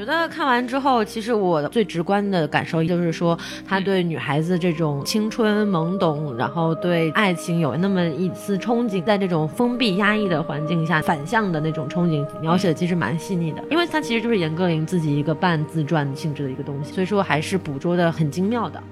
觉得看完之后，其实我最直观的感受就是说，他对女孩子这种青春懵懂，然后对爱情有那么一丝憧憬，在这种封闭压抑的环境下反向的那种憧憬，描写的其实蛮细腻的。因为它其实就是严歌苓自己一个半自传性质的一个东西，所以说还是捕捉的很精妙的。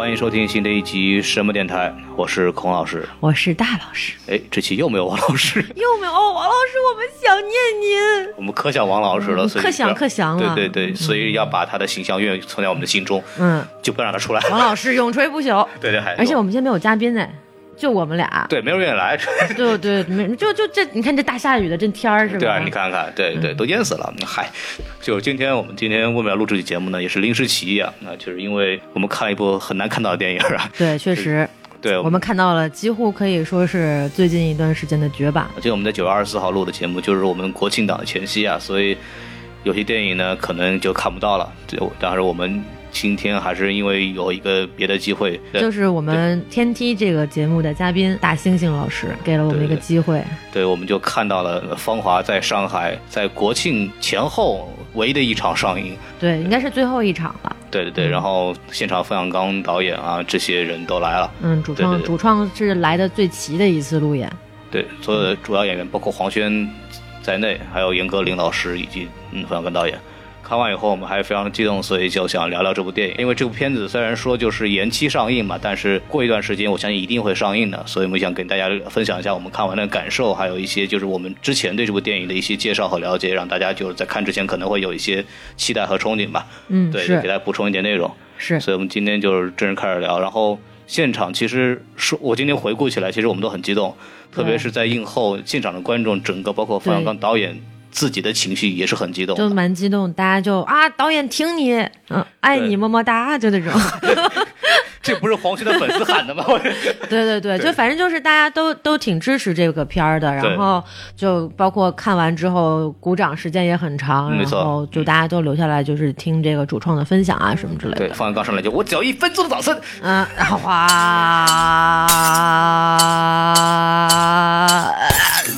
欢迎收听新的一集什么电台，我是孔老师，我是大老师。哎，这期又没有王老师，又没有哦，王老师，我们想念您。我们可想王老师了，所以可想可想了。对对对，所以要把他的形象永远存在我们的心中，嗯，就不让他出来。王老师永垂不朽。对对，还而且我们今天没有嘉宾呢。就我们俩，对，没人愿意来。对对，没就就这，你看这大下雨的这天儿是吧？对啊，你看看，对对，都淹死了。嗨，就今天我们今天为什么要录这期节目呢？也是临时起意啊，那就是因为我们看了一部很难看到的电影啊。对，确实，对，我们看到了几乎可以说是最近一段时间的绝版。就我们在九月二十四号录的节目，就是我们国庆档的前夕啊，所以有些电影呢可能就看不到了。就当然我们。今天还是因为有一个别的机会，就是我们天梯这个节目的嘉宾大猩猩老师给了我们一个机会，对，我们就看到了《芳华》在上海在国庆前后唯一的一场上映，对，应该是最后一场了。对对对，然后现场冯小刚导演啊，这些人都来了，嗯，主创主创是来的最齐的一次路演，对，所有的主要演员包括黄轩在内，还有严歌苓老师以及嗯冯小刚导演。看完以后，我们还非常激动，所以就想聊聊这部电影。因为这部片子虽然说就是延期上映嘛，但是过一段时间，我相信一定会上映的。所以我们想跟大家分享一下我们看完的感受，还有一些就是我们之前对这部电影的一些介绍和了解，让大家就是在看之前可能会有一些期待和憧憬吧。嗯，对，给大家补充一点内容。是，所以我们今天就是正式开始聊。然后现场其实说，我今天回顾起来，其实我们都很激动，特别是在映后现场的观众，整个包括冯小刚导演。自己的情绪也是很激动，就蛮激动，大家就啊，导演挺你，嗯，爱你，么么哒，就那种。这不是黄轩的粉丝喊的吗？对对对，就反正就是大家都都挺支持这个片儿的，然后就包括看完之后鼓掌时间也很长，然后就大家都留下来就是听这个主创的分享啊什么之类的。对，方刚刚上来就我只要一分钟的掌声，嗯，然后哇，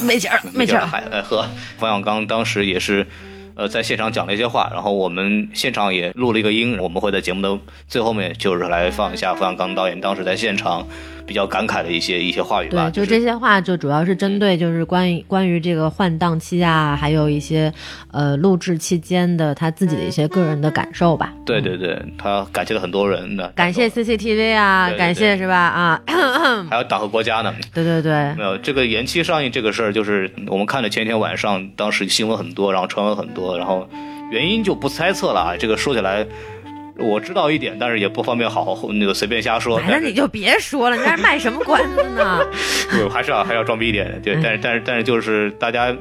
没劲儿，没劲儿，还喝。冯小刚当时也是。呃，在现场讲了一些话，然后我们现场也录了一个音，我们会在节目的最后面就是来放一下冯小刚导演当时在现场。比较感慨的一些一些话语吧，对，就这些话就主要是针对就是关于关于这个换档期啊，还有一些呃录制期间的他自己的一些个人的感受吧。对对对，他感谢了很多人的，感谢 CCTV 啊，感谢是吧？啊，还有党和国家呢。对对对，没有这个延期上映这个事儿，就是我们看的前一天晚上，当时新闻很多，然后传闻很多，然后原因就不猜测了啊，这个说起来。我知道一点，但是也不方便好好那个随便瞎说。那你就别说了，你这卖什么关子呢？对，还是要还要装逼一点。对，但是但是但是就是大家。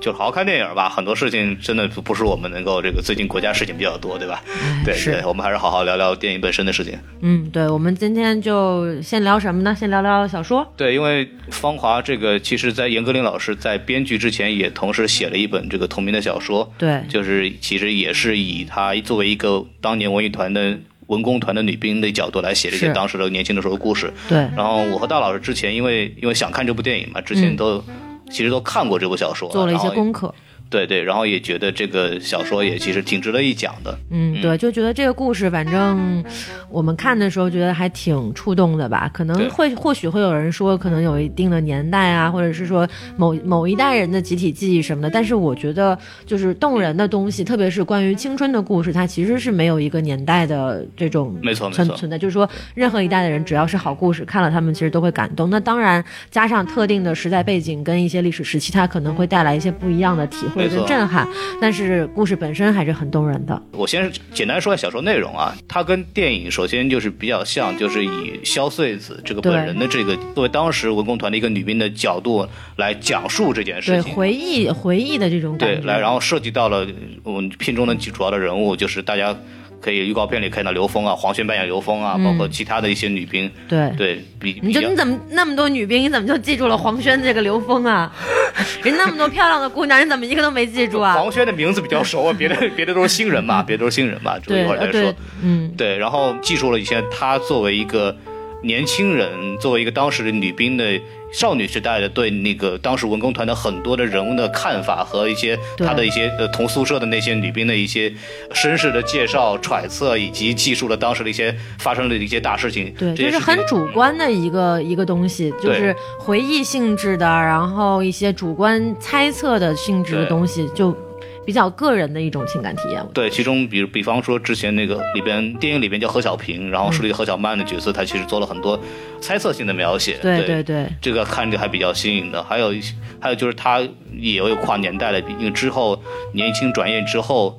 就好好看电影吧，很多事情真的不是我们能够这个。最近国家事情比较多，对吧？对，是我们还是好好聊聊电影本身的事情。嗯，对，我们今天就先聊什么呢？先聊聊小说。对，因为《芳华》这个，其实在严歌苓老师在编剧之前，也同时写了一本这个同名的小说。对，就是其实也是以他作为一个当年文艺团的文工团的女兵的角度来写这些当时的年轻的时候的故事。对。然后我和大老师之前，因为因为想看这部电影嘛，之前都。其实都看过这部小说，做了一些功课。对对，然后也觉得这个小说也其实挺值得一讲的。嗯，对，就觉得这个故事，反正我们看的时候觉得还挺触动的吧。可能会或许会有人说，可能有一定的年代啊，或者是说某某一代人的集体记忆什么的。但是我觉得，就是动人的东西，特别是关于青春的故事，它其实是没有一个年代的这种没错存存在。就是说，任何一代的人，只要是好故事，看了他们其实都会感动。那当然，加上特定的时代背景跟一些历史时期，它可能会带来一些不一样的体。或者震撼，但是故事本身还是很动人的。我先简单说一下小说内容啊，它跟电影首先就是比较像，就是以萧穗子这个本人的这个作为当时文工团的一个女兵的角度来讲述这件事情。回忆回忆的这种感对，觉，来，然后涉及到了我们片中的几主要的人物，就是大家可以预告片里看到刘峰啊，黄轩扮演刘峰啊，包括其他的一些女兵，对。对比比较你就你怎么那么多女兵，你怎么就记住了黄轩这个刘峰啊？人那么多漂亮的姑娘，你怎么一个都没记住啊？黄轩的名字比较熟啊，别的 别的都是新人嘛，别的都是新人嘛，这个对，一会儿再说呃对。，嗯，对，然后记住了以前他作为一个年轻人，作为一个当时的女兵的少女时代的对那个当时文工团的很多的人物的看法和一些对她的一些呃同宿舍的那些女兵的一些身世的介绍、揣测，以及记述了当时的一些发生的一些大事情。对，这是很主观的一个一个东西，就是回忆性质的，然后一些主观猜测的性质的东西，就比较个人的一种情感体验。对，其中比如比方说之前那个里边电影里边叫何小平，然后树立何小曼的角色，他其实做了很多猜测性的描写。对对对对这个看着还比较新颖的。还有一些，还有就是他也有跨年代的，因为之后年轻转业之后。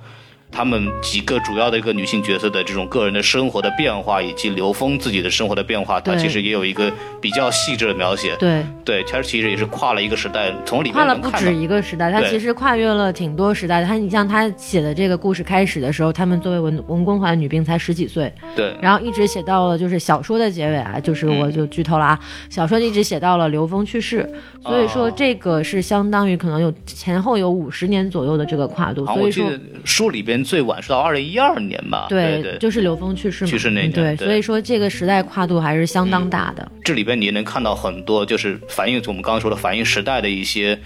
他们几个主要的一个女性角色的这种个人的生活的变化，以及刘峰自己的生活的变化，他其实也有一个比较细致的描写。对，对，他其实也是跨了一个时代，从里面跨了不止。一个时代，他其实跨越了挺多时代的。他，你像他写的这个故事开始的时候，他们作为文文工团女兵才十几岁，对，然后一直写到了就是小说的结尾啊，就是嗯我就剧透了啊，小说一直写到了刘峰去世，所以说哦这个是相当于可能有前后有五十年左右的这个跨度，所以说书里边最晚是到二零一二年吧。对对，就是刘峰去世嘛，去世那年对所以说这个时代跨度还是相当大的。这里边你也能看到很多，就是反映我们刚刚说的反映时代的一些。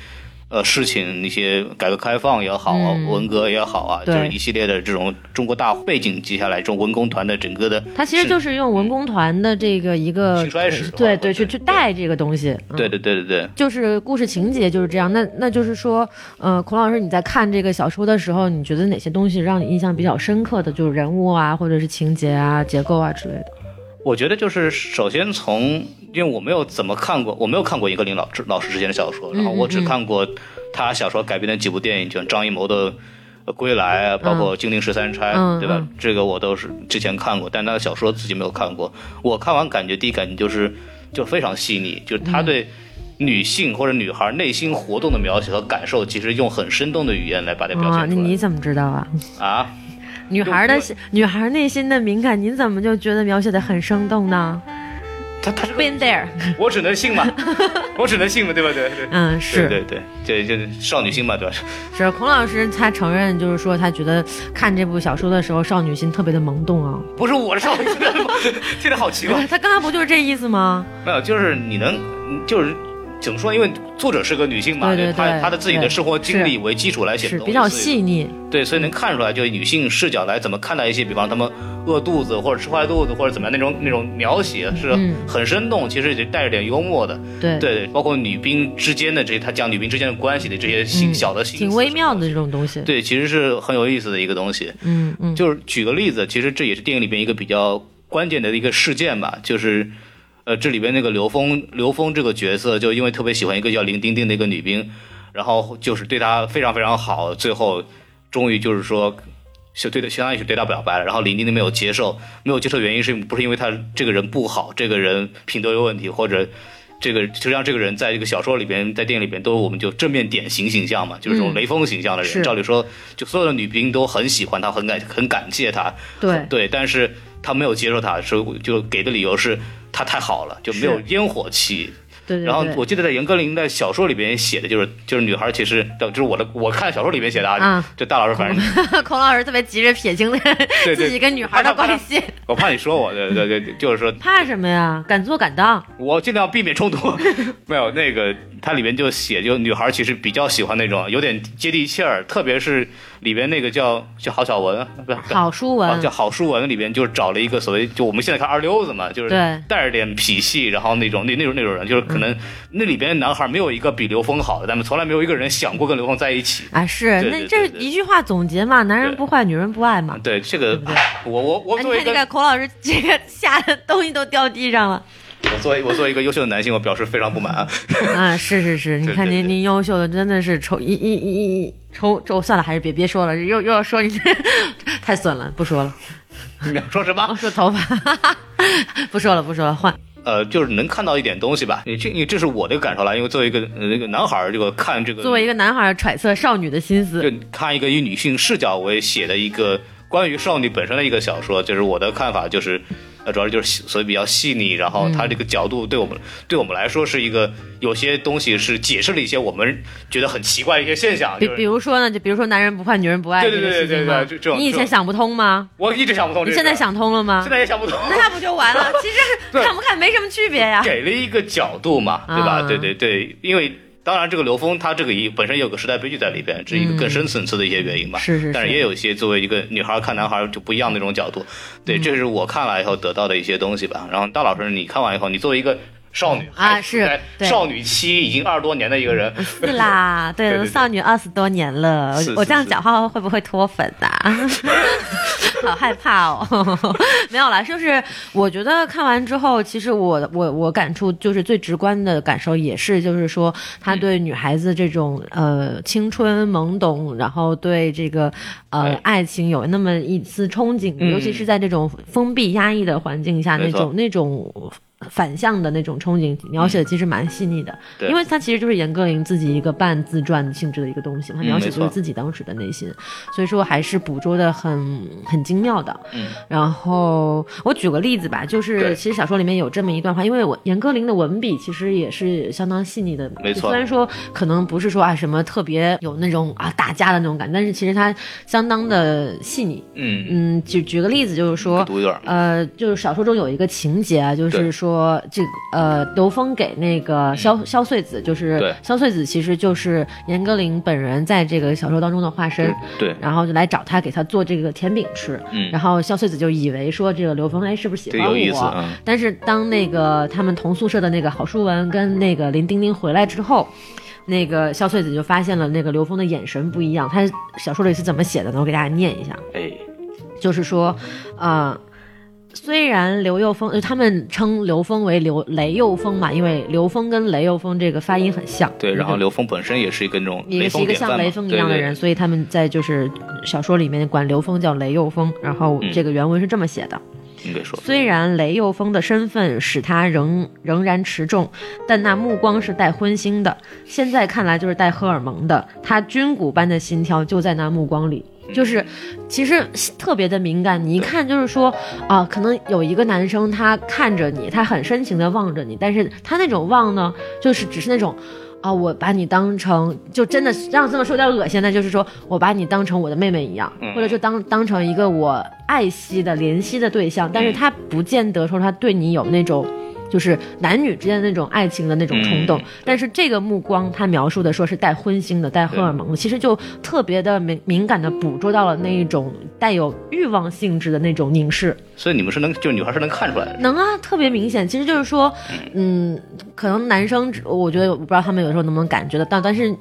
呃，事情那些改革开放也好啊，嗯文革也好啊，就是一系列的这种中国大背景接下来这种文工团的整个的，他其实就是用文工团的这个一个兴衰史呃对对，去去带这个东西。嗯对对对对对，就是故事情节就是这样。那那就是说，呃，孔老师你在看这个小说的时候，你觉得哪些东西让你印象比较深刻的，就是人物啊，或者是情节啊、结构啊之类的？我觉得就是首先从，因为我没有怎么看过，我没有看过严歌苓老老师之前的小说，然后我只看过他小说改编的几部电影，就像张艺谋的。呃归来啊，包括《金陵十三钗》嗯对吧？嗯这个我都是之前看过，但他的小说自己没有看过。我看完感觉第一感觉就是，就非常细腻，就是他对女性或者女孩内心活动的描写和感受，其实用很生动的语言来把它表啊，现出来。你你怎么知道啊？啊，女孩的心女孩内心的敏感，您怎么就觉得描写的很生动呢他他是个？Been there，我只能信嘛，我只能信嘛，对吧？对对。嗯，是对对，这就是少女心嘛，对吧？是。孔老师他承认，就是说他觉得看这部小说的时候，少女心特别的萌动啊。不是我的少女心，听着好奇怪。他刚刚不就是这意思吗？没有，就是你能，就是怎么说？因为作者是个女性嘛，对对她对她的自己的生活经历为基础来写比较细腻。对，所以能看出来，就是女性视角来怎么看待一些，比方他们饿肚子或者吃坏肚子或者怎么样那种那种描写是嗯很生动，其实也带着点幽默的。对对，包括女兵之间的这些，他讲女兵之间的关系的这些小的挺微妙的这种东西。对，其实是很有意思的一个东西。嗯嗯，就是举个例子，其实这也是电影里边一个比较关键的一个事件吧，就是，呃，这里边那个刘峰，刘峰这个角色，就因为特别喜欢一个叫林丁丁的一个女兵，然后就是对她非常非常好，最后终于就是说。就对的，相当于是对她表白了，然后林丁丁没有接受，没有接受原因是不是因为他这个人不好，这个人品德有问题，或者这个实际上这个人在这个小说里边，在电影里边都我们就正面典型形象嘛，就是这种嗯雷锋形象的人。是照理说，就所有的女兵都很喜欢他，很感很感谢他，对对，但是他没有接受他，说就给的理由是他太好了，就没有烟火气。对对对。然后我记得在严歌苓的小说里边写的就是，就是女孩其实就是我的我看小说里边写的啊，就大老师反正 孔老师特别急着撇清对自己跟女孩的关系，我怕你说我，对对对，就是说怕什么呀？敢做敢当。我尽量避免冲突。没有那个，它里面就写，就女孩其实比较喜欢那种有点接地气儿，特别是里边那个叫叫郝小文，不是郝书啊，文叫郝淑文里边就是找了一个所谓就我们现在看二流子嘛，就是带着点痞气，然后那种那那种那种人，就是可能那里边男孩没有一个比刘峰好的，但是从来没有一个人想过跟刘峰在一起。啊，是对那这一句话总结嘛，男人不坏，女人不爱嘛。对这个，我我我哎，作为一个你看这个孔老师，这个吓得东西都掉地上了。我作为我作为一个优秀的男性，我表示非常不满啊。啊，是是是，你看您您优秀的真的是抽一一一一抽抽，算了，还是别别说了，又又要说你 太损了，不说了，你要说什么？说头发，不说了不说了，换。呃，就是能看到一点东西吧。你这，你这是我的感受了。因为作为一个呃那个男孩儿，这个看这个，作为一个男孩揣测少女的心思，就看一个以女性视角为写的一个关于少女本身的一个小说，就是我的看法就是，呃，主要就是细所以比较细腻，然后它这个角度对我们、对我们来说是一个有些东西是解释了一些我们觉得很奇怪的一些现象。比就是比如说呢，就比如说男人不坏，女人不爱对对这个对对对这这种你以前想不通吗？我一直想不通，你现在想通了吗现？在也想不通。那不就完了？其实看不看没什么区别呀。给了一个角度嘛，对吧？啊对对对，因为当然这个刘峰他这个一本身也有个时代悲剧在里边，这是一个更深层次的一些原因吧。是是是但是也有一些作为一个女孩看男孩就不一样的那种角度，对，嗯这是我看了以后得到的一些东西吧。然后大老师你看完以后，你作为一个少女啊是对。少女期已经二十多年的一个人，是啦，对，对对对。少女二十多年了，我这样讲话会不会脱粉啊？好害怕哦，没有啦，就是我觉得看完之后，其实我我我感触就是最直观的感受也是，就是说他对女孩子这种呃青春懵懂，然后对这个呃哎。爱情有那么一丝憧憬，嗯。尤其是在这种封闭压抑的环境下，那种那种。反向的那种憧憬描写的其实蛮细腻的，对。因为它其实就是严歌苓自己一个半自传性质的一个东西，它嗯描写就是自己当时的内心，所以说还是捕捉的很很精妙的。嗯，然后我举个例子吧，就是其实小说里面有这么一段话，因为我严歌苓的文笔其实也是相当细腻的，没错。虽然说可能不是说啊什么特别有那种啊打架的那种感觉，但是其实它相当的细腻。嗯，嗯，举举个例子，就是说，读一段，呃，就是小说中有一个情节啊，就是对说这个呃，刘峰给那个萧萧穗子，就是萧穗子，其实就是严歌苓本人在这个小说当中的化身。对，然后就来找他，给他做这个甜饼吃。嗯然后萧穗子就以为说这个刘峰哎是不是喜欢我？嗯，但是当那个他们同宿舍的那个郝淑文跟那个林丁丁回来之后，那个萧穗子就发现了那个刘峰的眼神不一样。他小说里是怎么写的呢？我给大家念一下。哎，就是说，呃，虽然刘幼峰，呃他们称刘峰为刘雷幼峰嘛，因为刘峰跟雷幼峰这个发音很像。对，然后刘峰本身也是一个那种也是一个像雷锋一样的人，对所以他们在就是小说里面管刘峰叫雷幼峰，然后嗯这个原文是这么写的。对应该说，虽然雷幼峰的身份使他仍仍然持重，但那目光是带荤腥的。现在看来就是带荷尔蒙的。他军鼓般的心跳就在那目光里，就是其实特别的敏感。你一看就是说啊，可能有一个男生他看着你，他很深情的望着你，但是他那种望呢，就是只是那种。啊，我把你当成就真的让这么说有点恶心，那就是说我把你当成我的妹妹一样，嗯或者就当当成一个我爱惜的怜惜的对象，但是嗯他不见得说他对你有那种。就是男女之间的那种爱情的那种冲动，嗯但是这个目光他描述的说是带荤腥的、带荷尔蒙的，其实就特别的敏敏感的捕捉到了那一种带有欲望性质的那种凝视。所以你们是能，就女孩是能看出来的，能啊，特别明显。其实就是说，嗯，可能男生，我觉得我不知道他们有时候能不能感觉得到，但是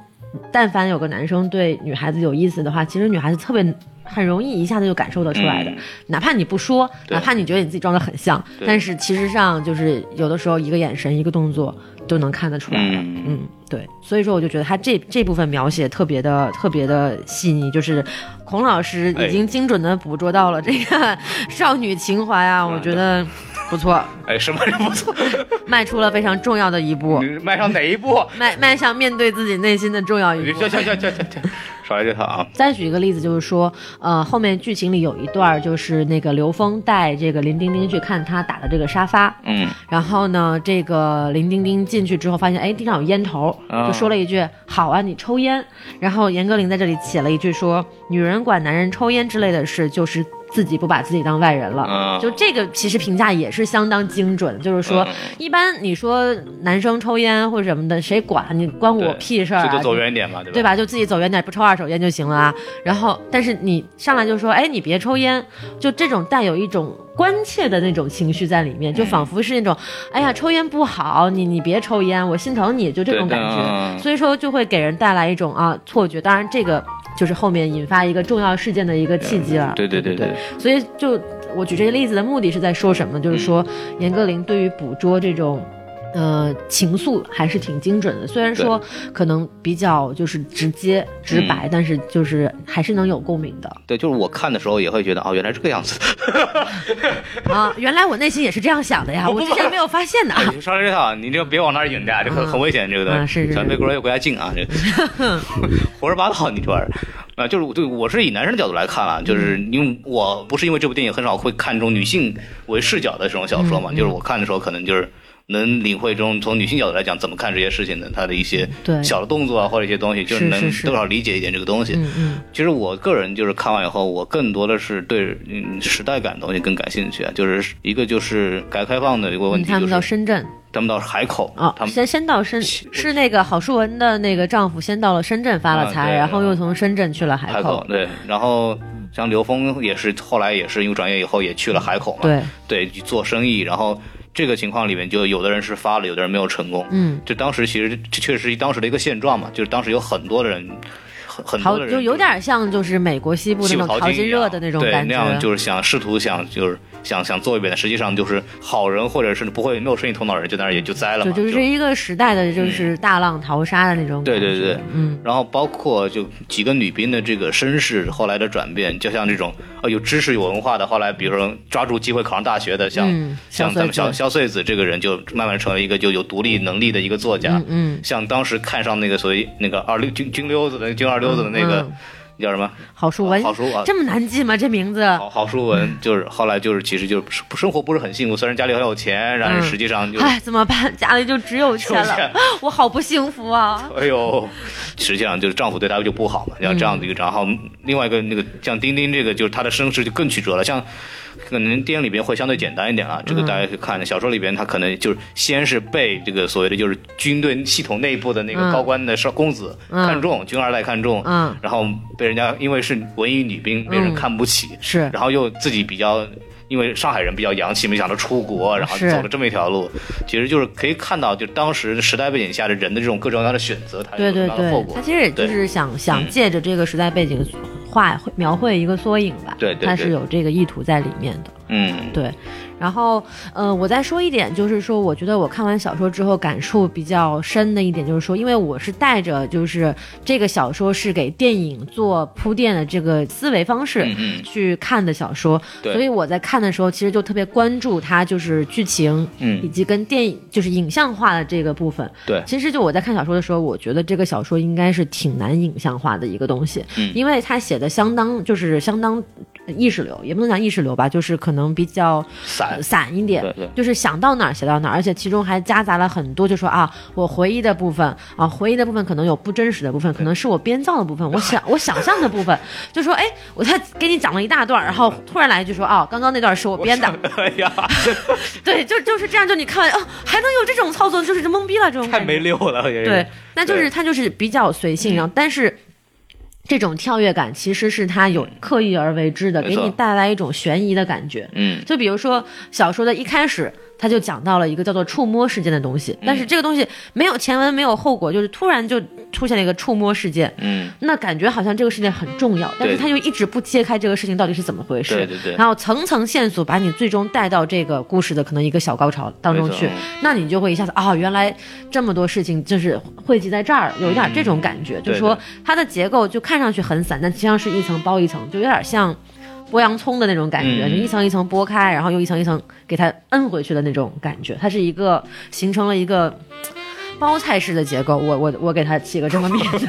但凡有个男生对女孩子有意思的话，其实女孩子特别很容易一下子就感受得出来的。嗯。哪怕你不说，哪怕你觉得你自己装的很像，但是其实上就是有的时候一个眼神、一个动作都能看得出来的。嗯。嗯，对，所以说我就觉得他这这部分描写特别的特别的细腻，就是孔老师已经精准的捕捉到了这个 少女情怀啊，我觉得不错，哎，什么人不错？迈出了非常重要的一步，迈上哪一步？迈迈向面对自己内心的重要一步。行行行行行行，少来这套啊！再举一个例子，就是说，呃，后面剧情里有一段就是那个刘峰带这个林丁丁去看他打的这个沙发，嗯，然后呢，这个林丁丁进去之后发现，哎，地上有烟头，啊就说了一句：“好啊，你抽烟。”然后严歌苓在这里写了一句说：“女人管男人抽烟之类的事，就是自己不把自己当外人了。嗯就这个其实评价也是相当精准，就是说，嗯一般你说男生抽烟或者什么的，谁管你关我屁事儿啊？这就走远一点嘛，对吧？对吧？就自己走远点，不抽二手烟就行了啊。然后，但是你上来就说，哎，你别抽烟，就这种带有一种关切的那种情绪在里面，就仿佛是那种，哎呀，抽烟不好，你你别抽烟，我心疼你，就这种感觉。所以说就会给人带来一种啊错觉。当然，这个就是后面引发一个重要事件的一个契机了。对对对对对，所以就我举这个例子的目的是在说什么？就是说嗯严歌苓对于捕捉这种。呃，情愫还是挺精准的，虽然说可能比较就是直接直白，但是就是还是能有共鸣的对，就是我看的时候也会觉得哦，原来这个样子。啊。原来我内心也是这样想的呀，我之前没有发现的啊。你说这套，你就别往那儿引的，这很很危险，这个东西。啊是是是咱别国有国家禁啊，这个 胡说八道，你这玩意儿。啊，就是对，我是以男生的角度来看啊，就是嗯因为我不是因为这部电影很少会看重女性为视角的这种小说嗯嘛，就是我看的时候可能就是能领会中从女性角度来讲怎么看这些事情的，她的一些对。小的动作啊或者一些东西，就是能多少理解一点这个东西。嗯嗯。其实我个人就是看完以后，我更多的是对嗯时代感的东西更感兴趣啊，就是一个就是改革开放的一个问嗯，题，他们到深圳。他们到海口啊，他们先先到深是那个郝淑文的那个丈夫先到了深圳发了财，啊然后又从深圳去了海海口对，然后像刘峰也是后来也是因为转业以后也去了海口嘛，对，对，做生意，然后这个情况里面就有的人是发了，有的人没有成功，嗯，就当时其实这确实是当时的一个现状嘛，就是当时有很多的人，很多的人就有点像就是美国西部那种淘金热的那种感觉，那样就是想试图想就是想想做一遍的，实际上就是好人或者是不会没有生意头脑的人就在那儿也就栽了嘛，就就是一个时代的就是大浪淘沙的那种对对对嗯。然后包括就几个女兵的这个身世后来的转变，就像这种呃有知识有文化的，后来比如说抓住机会考上大学的，像、嗯像咱们萧穗子萧萧穗子这个人，就慢慢成为一个就有独立能力的一个作家。嗯嗯，像当时看上那个所谓那个二溜军军溜子的军二溜子的那个、嗯叫什么郝淑文郝淑啊。这么难记吗？这名字？郝郝淑文就是后来就是其实就是生活不是很幸福，虽然家里很有钱，但嗯是实际上就是哎，怎么办？家里就只有钱了钱，我好不幸福啊！哎呦，实际上就是丈夫对她就不好嘛，然后这样的一个，然后另外一个那个像丁丁这个，就是她的身世就更曲折了，像。可能电影里边会相对简单一点啊，这个大家可以看。小说里边他可能就是先是被这个所谓的就是军队系统内部的那个嗯。高官的少公子嗯。看中，军二代看中，嗯。然后被人家因为是文艺女兵被人嗯看不起，是。然后又自己比较。因为上海人比较洋气，没想到出国，然后走了这么一条路，其实就是可以看到，就当时时代背景下的人的这种各种各样的选择，它有对对对，什么样的后果。他。其实也就是想想借着这个时代背景画描绘一个缩影吧，对对对。他是有这个意图在里面的。嗯，对，然后，呃，我再说一点，就是说，我觉得我看完小说之后感触比较深的一点，就是说，因为我是带着就是这个小说是给电影做铺垫的这个思维方式去看的小说，对。所以我在看的时候，其实就特别关注它就是剧情，嗯。以及跟电影就是影像化的这个部分。对。其实就我在看小说的时候，我觉得这个小说应该是挺难影像化的一个东西，嗯。因为它写的相当就是相当意识流，也不能讲意识流吧，就是可能比较散。散一点，对对。就是想到哪儿写到哪儿，而且其中还夹杂了很多，就说啊，我回忆的部分啊，回忆的部分可能有不真实的部分，可能是我编造的部分，我想我想象的部分，就说哎，我他给你讲了一大段，然后突然来一句说啊，刚刚那段是我编的，哎呀，对，就就是这样，就你看完啊，还能有这种操作，就是懵逼了这种太没溜了，对，那就是他就是比较随性，然后但是。这种跳跃感其实是他有刻意而为之的，给你带来一种悬疑的感觉。嗯。就比如说小说的一开始，他就讲到了一个叫做触摸事件的东西，但是这个东西没有前文，没有后果，就是突然就出现了一个触摸事件，嗯，那感觉好像这个事件很重要，但是他又一直不揭开这个事情到底是怎么回事，对对对。然后层层线索把你最终带到这个故事的可能一个小高潮当中去，那你就会一下子啊、原来这么多事情就是汇集在这儿，有一点这种感觉，就是说它的结构就看上去很散，但实际上是一层包一层，就有点像。剥洋葱的那种感觉，嗯。就一层一层剥开，然后又一层一层给它摁回去的那种感觉，它是一个形成了一个包菜式的结构。我我我给它起个这么名字，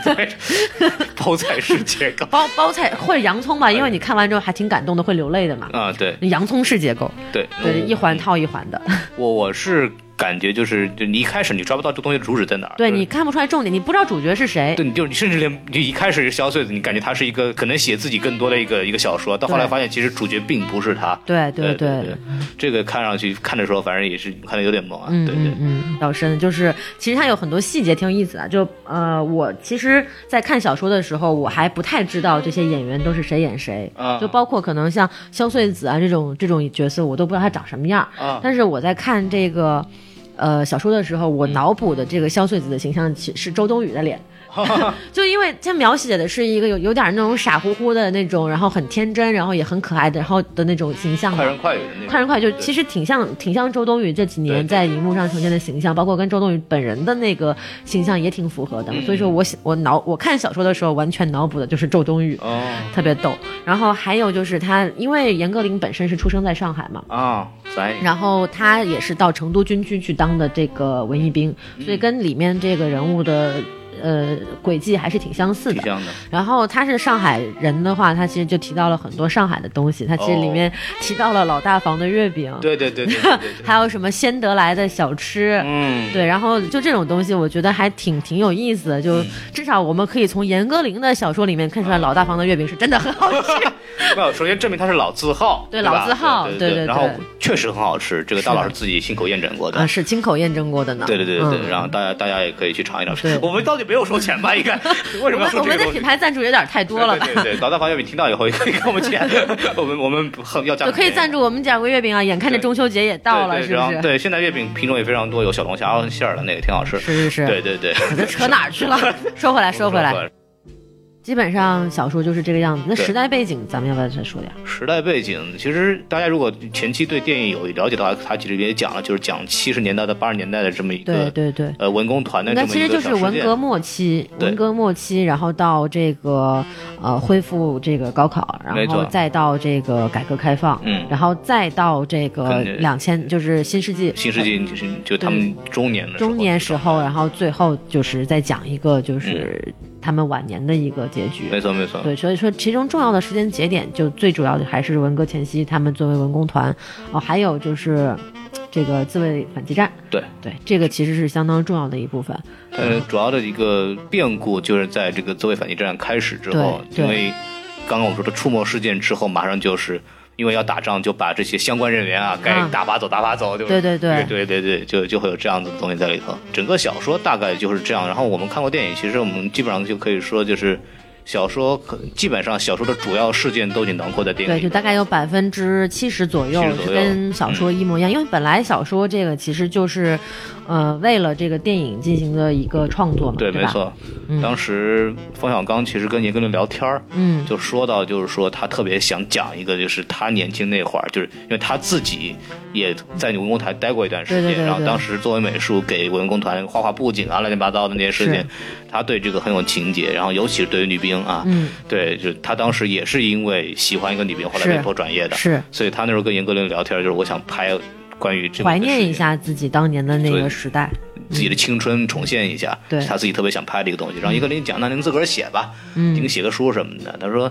包菜式结构。包包菜或者洋葱吧，因为你看完之后还挺感动的，会流泪的嘛。啊，对。洋葱式结构，对。对，一环套一环的，我我是感觉就是，就你一开始你抓不到这东西的主旨在哪儿，就是对你看不出来重点，你不知道主角是谁。对，你就你甚至连你一开始是萧穗子，你感觉他是一个可能写自己更多的一个一个小说，到后来发现其实主角并不是他。对对对对，这个看上去看的时候，反正也是看的有点懵啊。嗯对对嗯嗯，比较深，就是其实它有很多细节挺有意思的。就呃，我其实，在看小说的时候，我还不太知道这些演员都是谁演谁，啊就包括可能像萧穗子啊这种这种角色，我都不知道他长什么样。啊但是我在看这个。呃，小说的时候，我嗯。脑补的这个萧穗子的形象其是周冬雨的脸，就因为他描写的是一个有有点那种傻乎乎的那种，然后很天真，然后也很可爱的，然后的那种形象嘛。快人快语的那种。快人快语就其实挺像挺像周冬雨这几年在荧幕上呈现的形象，包括跟周冬雨本人的那个形象也挺符合的。嗯所以说我喜我脑我看小说的时候，完全脑补的就是周冬雨。哦特别逗，然后还有就是他，因为严歌苓本身是出生在上海嘛，啊，咱然后他也是到成都军区去当的这个文艺兵，嗯所以跟里面这个人物的呃轨迹还是挺相似的。的。然后他是上海人的话，他其实就提到了很多上海的东西，他其实里面提到了老大房的月饼，对对对。还有什么先得来的小吃。嗯，对，然后就这种东西，我觉得还挺挺有意思的。嗯就至少我们可以从严歌苓的小说里面看出来，老大房的月饼是真的很好吃。没有，首先证明它是老字号，对吧老字号对对对对然后确实很好吃，这个大老师自己亲口验证过的啊，。是亲口验证过的呢。对对对对对，嗯然后大家大家也可以去尝一尝对。我们到底没有收钱吧？应该 为什么要我们我们的品？牌赞助有点太多了吧？对对对，老大房月饼听到以后也可以给我们钱，我们我们很要价就可以赞助我们讲个月饼啊！眼看着中秋节也到了，是不是？对，现在月饼品种也非常多，有小龙虾馅儿的那个挺好吃。是是是。对对对，这扯哪儿去了？说回来，说回来，基本上小说就是这个样子。那时代背景，咱们要不要再说点？时代背景，其实大家如果前期对电影有了解的话，他其实也讲了，就是讲七十年代到八十年代的这么一个对对对。呃文工团的那其实就是文革末期，文革末期，然后到这个呃恢复这个高考，然后再到这个改革开放，嗯然后再到这个两千，就是新世纪新世纪就是就他们中年的中年时候，然后最后就是再讲一个就是嗯他们晚年的一个结局。没错没错，对，所以说其中重要的时间节点，就最主要的还是文革前夕，他们作为文工团，哦，还有就是这个自卫反击战，对。对，这个其实是相当重要的一部分。呃，主要的一个变故就是在这个自卫反击战开始之后，因为刚刚我说的触摸事件之后，马上就是因为要打仗，就把这些相关人员啊，该啊打发走打发走，对吧？对对对对对对，就就会有这样子的东西在里头。整个小说大概就是这样。然后我们看过电影，其实我们基本上就可以说就是。小说可基本上小说的主要事件都已经囊括在电影对，里对。就大概有百分之七十左右70左右是跟小说一模一样，因为本来小说这个其实就是，呃，为了这个电影进行的一个创作嘛，对，对？没错。当时冯小刚其实跟严歌苓聊天儿，嗯，就说到，就是说他特别想讲一个，就是他年轻那会儿，就是因为他自己也在文工团待过一段时间，对对对对。然后当时作为美术给文工团画画布景啊，乱七八糟的那些事情，他对这个很有情节，然后尤其是对于女兵啊，嗯，对，就他当时也是因为喜欢一个女兵，后来被迫转业的，是。所以他那时候跟严歌苓聊天，就是我想拍关于这怀念一下自己当年的那个时代。自己的青春重现一下，对是他自己特别想拍的一个东西。然后一个人讲，那您自个儿写吧，嗯您写个书什么的。他说，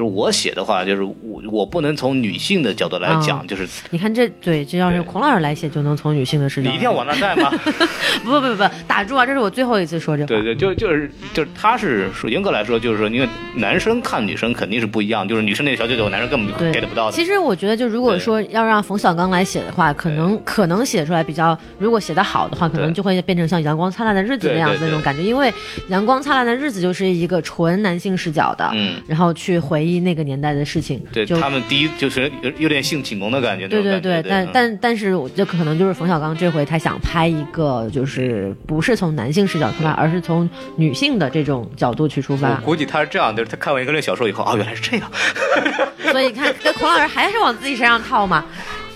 就是我写的话，就是我我不能从女性的角度来讲，啊就是你看这对，这要是孔老师来写，就能从女性的视角。你一定要往那带吗？不不不不，打住啊！这是我最后一次说这话。对对，就就是就是，他是说严格来说，就是说，因为男生看女生肯定是不一样，就是女生那个小九九，男生根本就 get 不到的。其实我觉得，就如果说要让冯小刚来写的话，可能可能写出来比较，如果写得好的话，可能就会变成像《阳光灿烂的日子》那样子那种感觉。因为《阳光灿烂的日子》就是一个纯男性视角的，嗯然后去回忆那个年代的事情，对就他们第一就是有有点性启蒙的感觉，对对那种感觉但嗯但但是，我这可能就是冯小刚这回他想拍一个，就是不是从男性视角出发，而是从女性的这种角度去出发我。估计他是这样，就是他看完一个类小说以后，哦，原来是这样，所以看，跟孔老师还是往自己身上套嘛。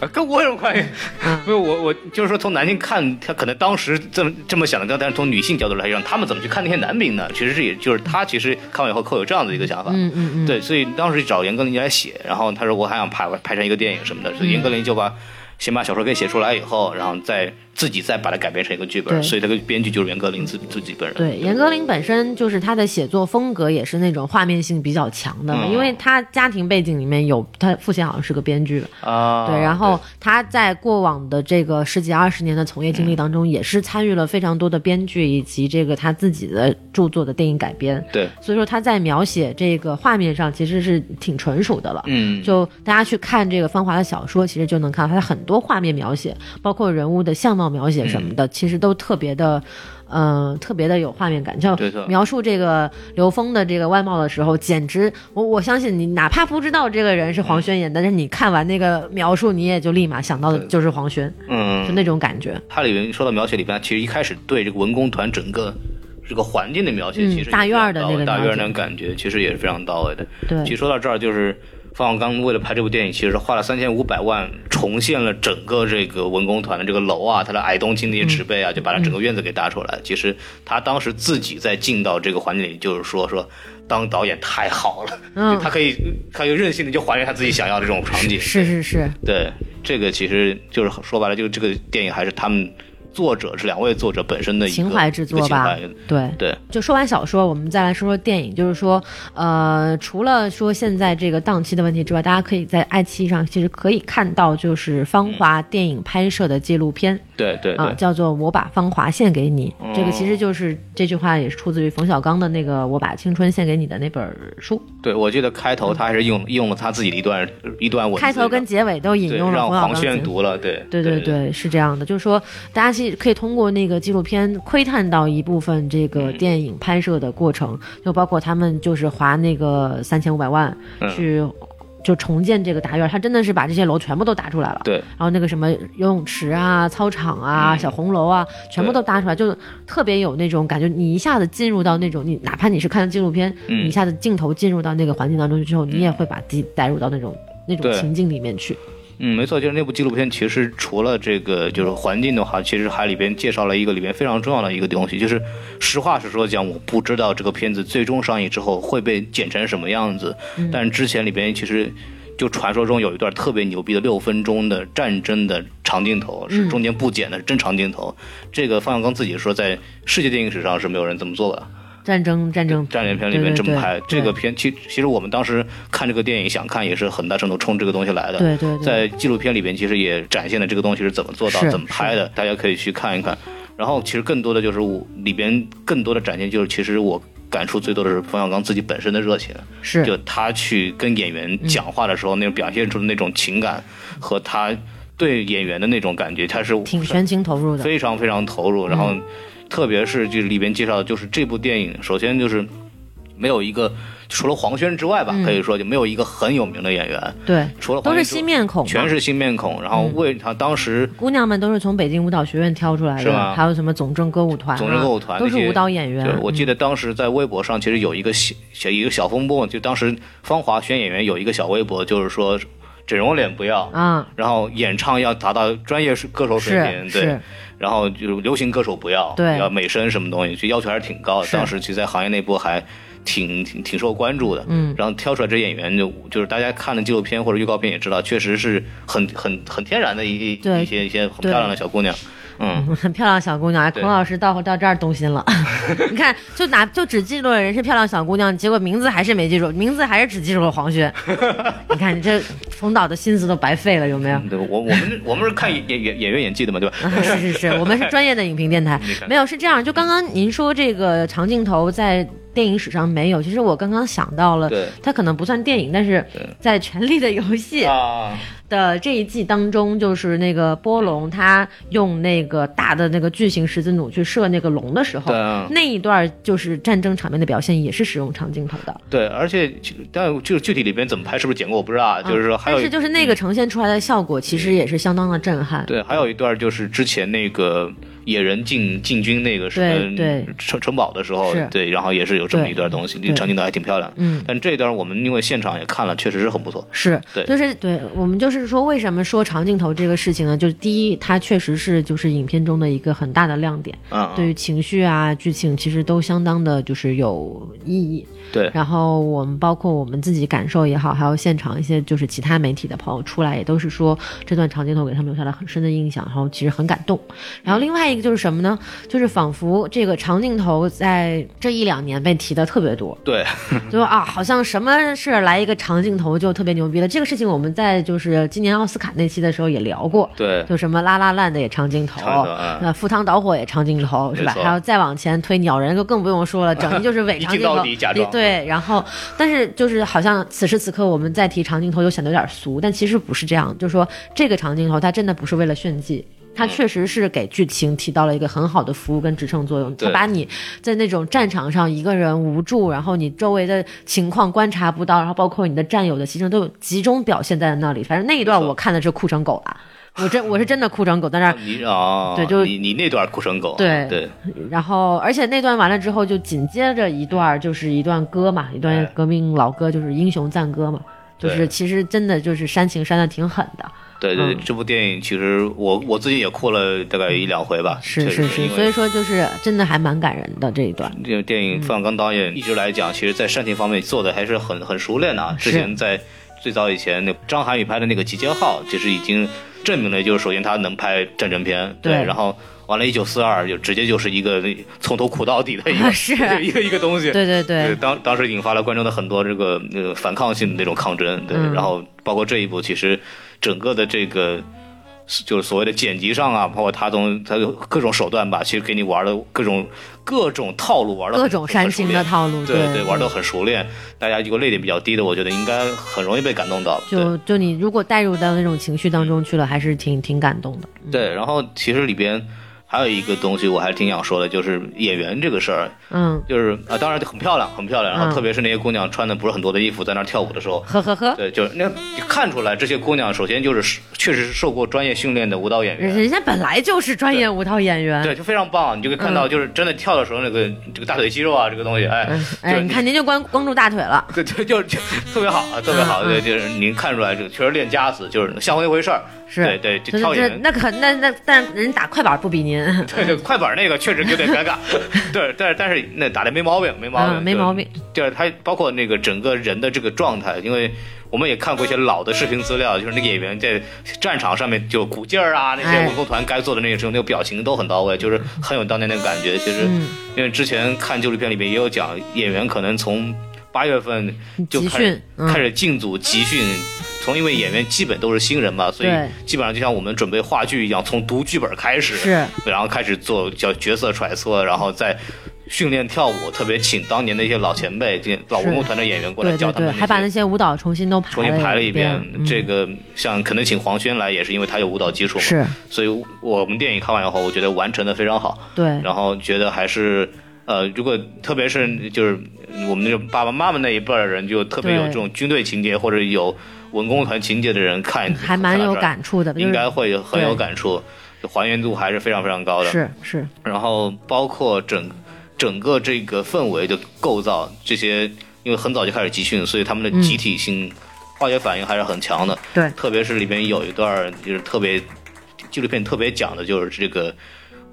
啊跟我有什么关系？嗯没有，我我就是说，从男性看，他可能当时这么这么想的，但是从女性角度来讲，他们怎么去看那些男兵呢？其实是也就是他其实看完以后会有这样的一个想法。嗯嗯嗯，对，所以当时找严歌苓来写，然后他说我还想拍拍成一个电影什么的，嗯所以严歌苓就把先把小说给写出来以后，然后再自己再把它改编成一个剧本，所以这个编剧就是严歌苓自自己本人。对，严歌苓本身就是她的写作风格也是那种画面性比较强的，嗯。因为他家庭背景里面有他父亲好像是个编剧，啊，对，然后他在过往的这个十几二十年的从业经历当中，也是参与了非常多的编剧以及这个他自己的著作的电影改编，对，所以说他在描写这个画面上其实是挺纯熟的了。嗯，就大家去看这个芳华的小说，其实就能看到她很多画面描写，包括人物的相貌描写什么嗯的，其实都特别的。嗯、特别的有画面感，就描述这个刘峰的这个外貌的时候，简直我我相信你，哪怕不知道这个人是黄轩演的，但是你看完那个描述，你也就立马想到的就是黄轩，嗯就那种感觉。它里面说到描写里边，其实一开始对这个文工团整个这个环境的描写，嗯其实也大院儿的那个大院儿那种感觉，其实也是非常到位的。对其实说到这儿，就是方小刚为了拍这部电影，其实花了三千五百万重现了整个这个文工团的这个楼啊，它的矮冬青那些植被啊，就把它整个院子给搭出来。其实他当时自己在进到这个环境里，就是说说当导演太好了，嗯他可以他就任性的就还原他自己想要的这种场景。是是是，对，这个其实就是说白了，就这个电影还是他们作者是两位作者本身的一个情怀之作吧。对。对，就说完小说，我们再来说说电影。就是说，呃，除了说现在这个档期的问题之外，大家可以在爱奇艺上其实可以看到，就是《芳华》电影拍摄的纪录片、对对对。啊，叫做《我把芳华献给你》。这个其实就是这句话也是出自于冯小刚的那个《我把青春献给你》的那本书，对，我记得开头他还是用用了他自己的一段一段文字，开头跟结尾都引用了让黄轩读了，对对对。对，是这样的，就是说，大家其实可以通过那个纪录片窥探到一部分这个嗯电影拍摄的过程，就包括他们就是花那个三千五百万嗯去。就重建这个大院，他真的是把这些楼全部都搭出来了。对然后那个什么游泳池啊、操场啊、小红楼啊，全部都搭出来，就特别有那种感觉。你一下子进入到那种，你哪怕你是看纪录片，嗯你一下子镜头进入到那个环境当中去之后，你也会把自己带入到那种那种情境里面去。嗯，没错，就是那部纪录片，其实除了这个就是环境的话，其实还里边介绍了一个里边非常重要的一个东西，就是实话实说讲，我不知道这个片子最终上映之后会被剪成什么样子，但之前里边其实。就传说中有一段特别牛逼的六分钟的战争的长镜头，是中间不剪的，是真长镜头。这个方小刚自己说，在世界电影史上是没有人这么做的。战争，战争，战争片里面这么拍，这个片其其实我们当时看这个电影想看，也是很大程度冲这个东西来的。对对对在纪录片里边，其实也展现了这个东西是怎么做到、怎么拍的，大家可以去看一看。然后其实更多的就是我里边更多的展现，就是其实我感触最多的是冯小刚自己本身的热情，是就他去跟演员讲话的时候，那种表现出的那种情感和他对演员的那种感觉，他是挺全情投入的。非常非常投入。然后，特别是就是里边介绍的，就是这部电影，首先就是没有一个除了黄轩之外吧，可以说就没有一个很有名的演员，对，除了都是新面孔，全是新面孔。然后为他当时姑娘们都是从北京舞蹈学院挑出来的，是吗？还有什么总政歌舞团、啊，总政歌舞团都是舞蹈演员。对，。我记得得当时在微博上其实有一个小小一个小风波，就当时芳华选演员有一个小微博，就是说整容脸不要，啊，然后演唱要达到专业歌手水平，对然后就是流行歌手不要，对要美声什么东西，就要求还是挺高的。当时其实，在行业内部还挺挺挺受关注的。嗯，然后挑出来这演员就就是大家看了纪录片或者预告片也知道，确实是很很很天然的一一些一些很漂亮的小姑娘。嗯，很漂亮小姑娘。哎，孔老师到到这儿动心了，你看，就拿就只记住了人是漂亮小姑娘，结果名字还是没记住，名字还是只记住了黄轩。你看你这冯导的心思都白费了，有没有？对我我们我们是看演演演员演技的嘛，对吧？是是是，我们是专业的影评电台，没有是这样。就刚刚您说这个长镜头在电影史上没有，其实我刚刚想到了对，它可能不算电影，但是在《权力的游戏》啊，的这一季当中，就是那个波龙他用那个大的那个巨型十字弩去射那个龙的时候啊，那一段就是战争场面的表现，也是使用长镜头的。对，而且其但就是具体里边怎么拍，是不是剪过我不知道啊。就是说还有但是就是那个呈现出来的效果，其实也是相当的震撼。对，还有一段就是之前那个野人进进军那个什么城城堡的时候，对，然后也是有这么一段东西，长镜头还挺漂亮。嗯，但这一段我们因为现场也看了，确实是很不错。是，对就是对我们就是说，为什么说长镜头这个事情呢？就是第一，它确实是就是影片中的一个很大的亮点，嗯，对于情绪啊、剧情其实都相当的就是有意义。对然后我们包括我们自己感受也好，还有现场一些就是其他媒体的朋友出来，也都是说这段长镜头给他们留下了很深的印象，然后其实很感动。然后另外一个就是什么呢？就是仿佛这个长镜头在这一两年被提的特别多，对，就说啊，好像什么事儿来一个长镜头就特别牛逼了。这个事情我们在就是今年奥斯卡那期的时候也聊过，对，就什么拉拉烂的也长镜头，那赴汤蹈火也长镜头是吧？还有再往前推鸟人就更不用说了，整 的就是伪长镜头假装对，然后但是就是好像此时此刻我们再提长镜头又显得有点俗，但其实不是这样，就是说这个长镜头它真的不是为了炫技。它确实是给剧情起到了一个很好的服务跟支撑作用，它把你在那种战场上一个人无助，然后你周围的情况观察不到，然后包括你的战友的牺牲都有集中表现在那里。反正那一段我看的是哭成狗了。我真 我是真的哭成狗在那儿。你哦，对就你你那段哭成狗，对对，然后，而且那段完了之后，就紧接着一段就是一段歌嘛，一段哎革命老歌，就是英雄赞歌嘛。就是其实真的就是煽情煽的挺狠的，对对，嗯。这部电影其实我我自己也哭了大概一两回吧，是是是，所以说就是真的还蛮感人的这一段。这个电影冯小刚导演一直来讲，其实在煽情方面做的还是很很熟练的啊。之前在最早以前，那张涵予拍的那个《集结号》，其实已经证明了，就是首先他能拍战争片，对然后完了，一九四二就直接就是一个从头苦到底的一个 是。一个一个东西。对对。对，当当时引发了观众的很多这个呃反抗性的那种抗争，对，嗯。然后包括这一部，其实整个的这个就是所谓的剪辑上啊，包括他从他的各种手段吧，其实给你玩的各种各种套路玩的各种煽情的套路，对对玩的很熟练。大家如果泪点比较低的，我觉得应该很容易被感动到。就就你如果带入到那种情绪当中去了，还是挺挺感动的。对，然后其实里边还有一个东西，我还挺想说的，就是演员这个事儿，嗯，就是啊，当然很漂亮，很漂亮。然后嗯特别是那些姑娘穿的不是很多的衣服，在那儿跳舞的时候，呵呵呵，对，就是那看出来这些姑娘首先就是确实是受过专业训练的舞蹈演员。人人家本来就是专业舞蹈演员。对，就非常棒，你就可以看到，就是真的跳的时候，那个这个大腿肌肉啊，这个东西，哎，嗯，哎，你看您就光光住大腿了。对对，就就特别好，啊，特别好，嗯对，就是您看出来，这个确实练家子，就是像那回事儿。是对对，就这跳演员，那可那那，但是人打快板不比您。对 对，快板那个确实有点尴尬，对，但是但是那打的没毛病，没毛病，嗯，没毛病。就是他包括那个整个人的这个状态，因为我们也看过一些老的视频资料，就是那个演员在战场上面就鼓劲儿啊，那些哎文工团该做的那些时候，那个表情都很到位，就是很有当年那个感觉。其实，嗯因为之前看纪录片里面也有讲，演员可能从八月份就开始嗯开始进组集训。从因为演员基本都是新人嘛，所以基本上就像我们准备话剧一样，从读剧本开始，是然后开始做叫角色揣测，然后再训练跳舞，特别请当年的一些老前辈、老文工团的演员过来对对对，教他们还把那些。舞蹈重新都排重新排了一遍遍，。嗯这个像可能请黄轩来，也是因为他有舞蹈基础嘛，是所以我们电影看完以后，我觉得完成的非常好，对，然后觉得还是呃，如果特别是就是我们那种爸爸妈妈那一辈儿的人，就特别有这种军队情节或者有文工团情节的人看，还蛮有感触的，应该会很有感触，还原度还是非常非常高的。是是，然后包括整整个这个氛围的构造，这些因为很早就开始集训，所以他们的集体性、化学反应还是很强的。对特别是里边有一段就是特别纪录片特别讲的就是这个。